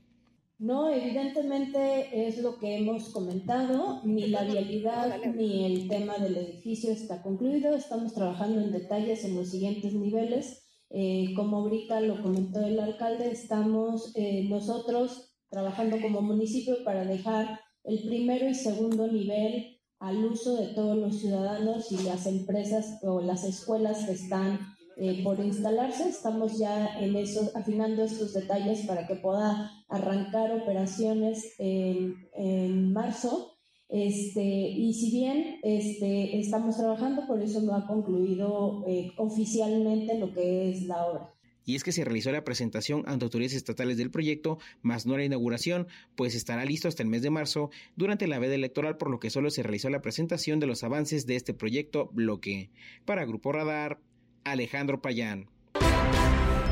No, evidentemente es lo que hemos comentado, ni la vialidad ni el tema del edificio está concluido, estamos trabajando en detalles en los siguientes niveles. Eh, como ahorita lo comentó el alcalde, estamos eh, nosotros trabajando como municipio para dejar el primero y segundo nivel al uso de todos los ciudadanos y las empresas o las escuelas que están eh, por instalarse. Estamos ya en eso, afinando estos detalles para que pueda arrancar operaciones en, en marzo. Este, y si bien este, estamos trabajando, por eso no ha concluido eh, oficialmente lo que es la obra. Y es que se realizó la presentación ante autoridades estatales del proyecto, más no la inauguración, pues estará listo hasta el mes de marzo durante la veda electoral, por lo que solo se realizó la presentación de los avances de este proyecto bloque. Para Grupo Radar, Alejandro Payán.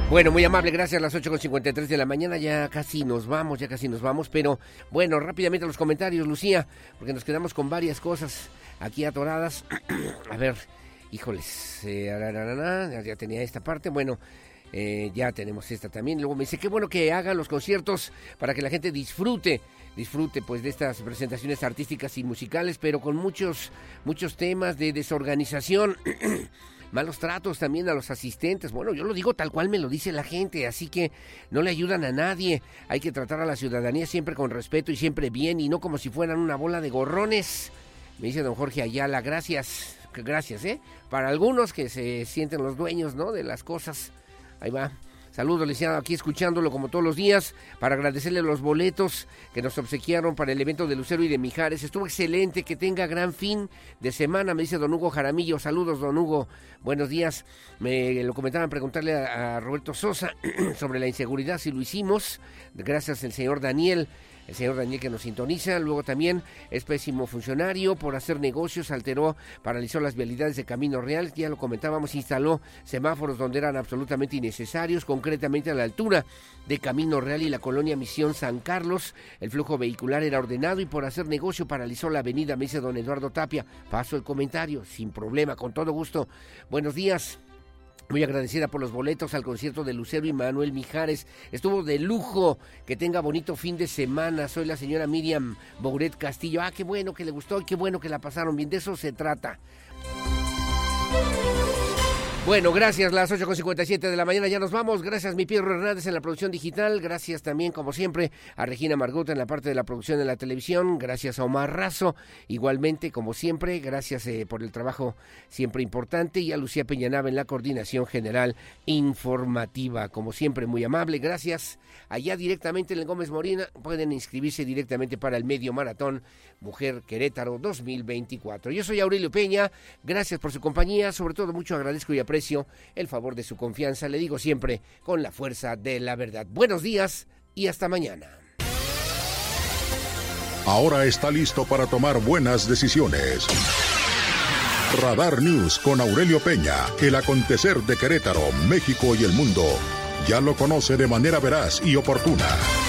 Bueno, muy amable, gracias a las 8.53 de la mañana, ya casi nos vamos, ya casi nos vamos, pero bueno, rápidamente los comentarios, Lucía, porque nos quedamos con varias cosas aquí atoradas. [CLEARS THROAT] a ver, híjoles, eh, ya tenía esta parte, bueno, eh, ya tenemos esta también. Luego me dice, qué bueno que hagan los conciertos para que la gente disfrute, disfrute pues de estas presentaciones artísticas y musicales, pero con muchos, muchos temas de desorganización. [CLEARS THROAT] malos tratos también a los asistentes. Bueno, yo lo digo tal cual me lo dice la gente, así que no le ayudan a nadie. Hay que tratar a la ciudadanía siempre con respeto y siempre bien y no como si fueran una bola de gorrones. Me dice don Jorge Ayala, gracias, gracias, ¿eh? Para algunos que se sienten los dueños, ¿no? De las cosas. Ahí va. Saludos, licenciado, aquí escuchándolo como todos los días para agradecerle los boletos que nos obsequiaron para el evento de Lucero y de Mijares. Estuvo excelente, que tenga gran fin de semana, me dice don Hugo Jaramillo. Saludos, don Hugo, buenos días. Me lo comentaban preguntarle a, Roberto Sosa [CLEARS THROAT] sobre la inseguridad, si lo hicimos. Gracias al señor Daniel el señor Daniel que nos sintoniza. Luego también es pésimo funcionario por hacer negocios, alteró, paralizó las vialidades de Camino Real, ya lo comentábamos, instaló semáforos donde eran absolutamente innecesarios, concretamente a la altura de Camino Real y la colonia Misión San Carlos. El flujo vehicular era ordenado y por hacer negocio paralizó la avenida, me dice don Eduardo Tapia. Paso el comentario, sin problema, con todo gusto. Buenos días. Muy agradecida por los boletos al concierto de Lucero y Manuel Mijares. Estuvo de lujo. Que tenga bonito fin de semana. Soy la señora Miriam Bouret Castillo. Ah, qué bueno que le gustó y qué bueno que la pasaron bien. De eso se trata. Bueno, gracias, las 8.57 de la mañana ya nos vamos. Gracias, mi Pierro Hernández en la producción digital. Gracias también, como siempre, a Regina Margota en la parte de la producción de la televisión. Gracias a Omar Razo, igualmente, como siempre. Gracias eh, por el trabajo siempre importante. Y a Lucía Peñanaba en la coordinación general informativa. Como siempre, muy amable. Gracias. Allá directamente en el Gómez Morina pueden inscribirse directamente para el medio maratón Mujer Querétaro 2024. Yo soy Aurelio Peña. Gracias por su compañía. Sobre todo, mucho agradezco y el favor de su confianza, le digo siempre, con la fuerza de la verdad. Buenos días y hasta mañana. Ahora está listo para tomar buenas decisiones. Radar News con Aurelio Peña, el acontecer de Querétaro, México y el mundo. Ya lo conoce de manera veraz y oportuna.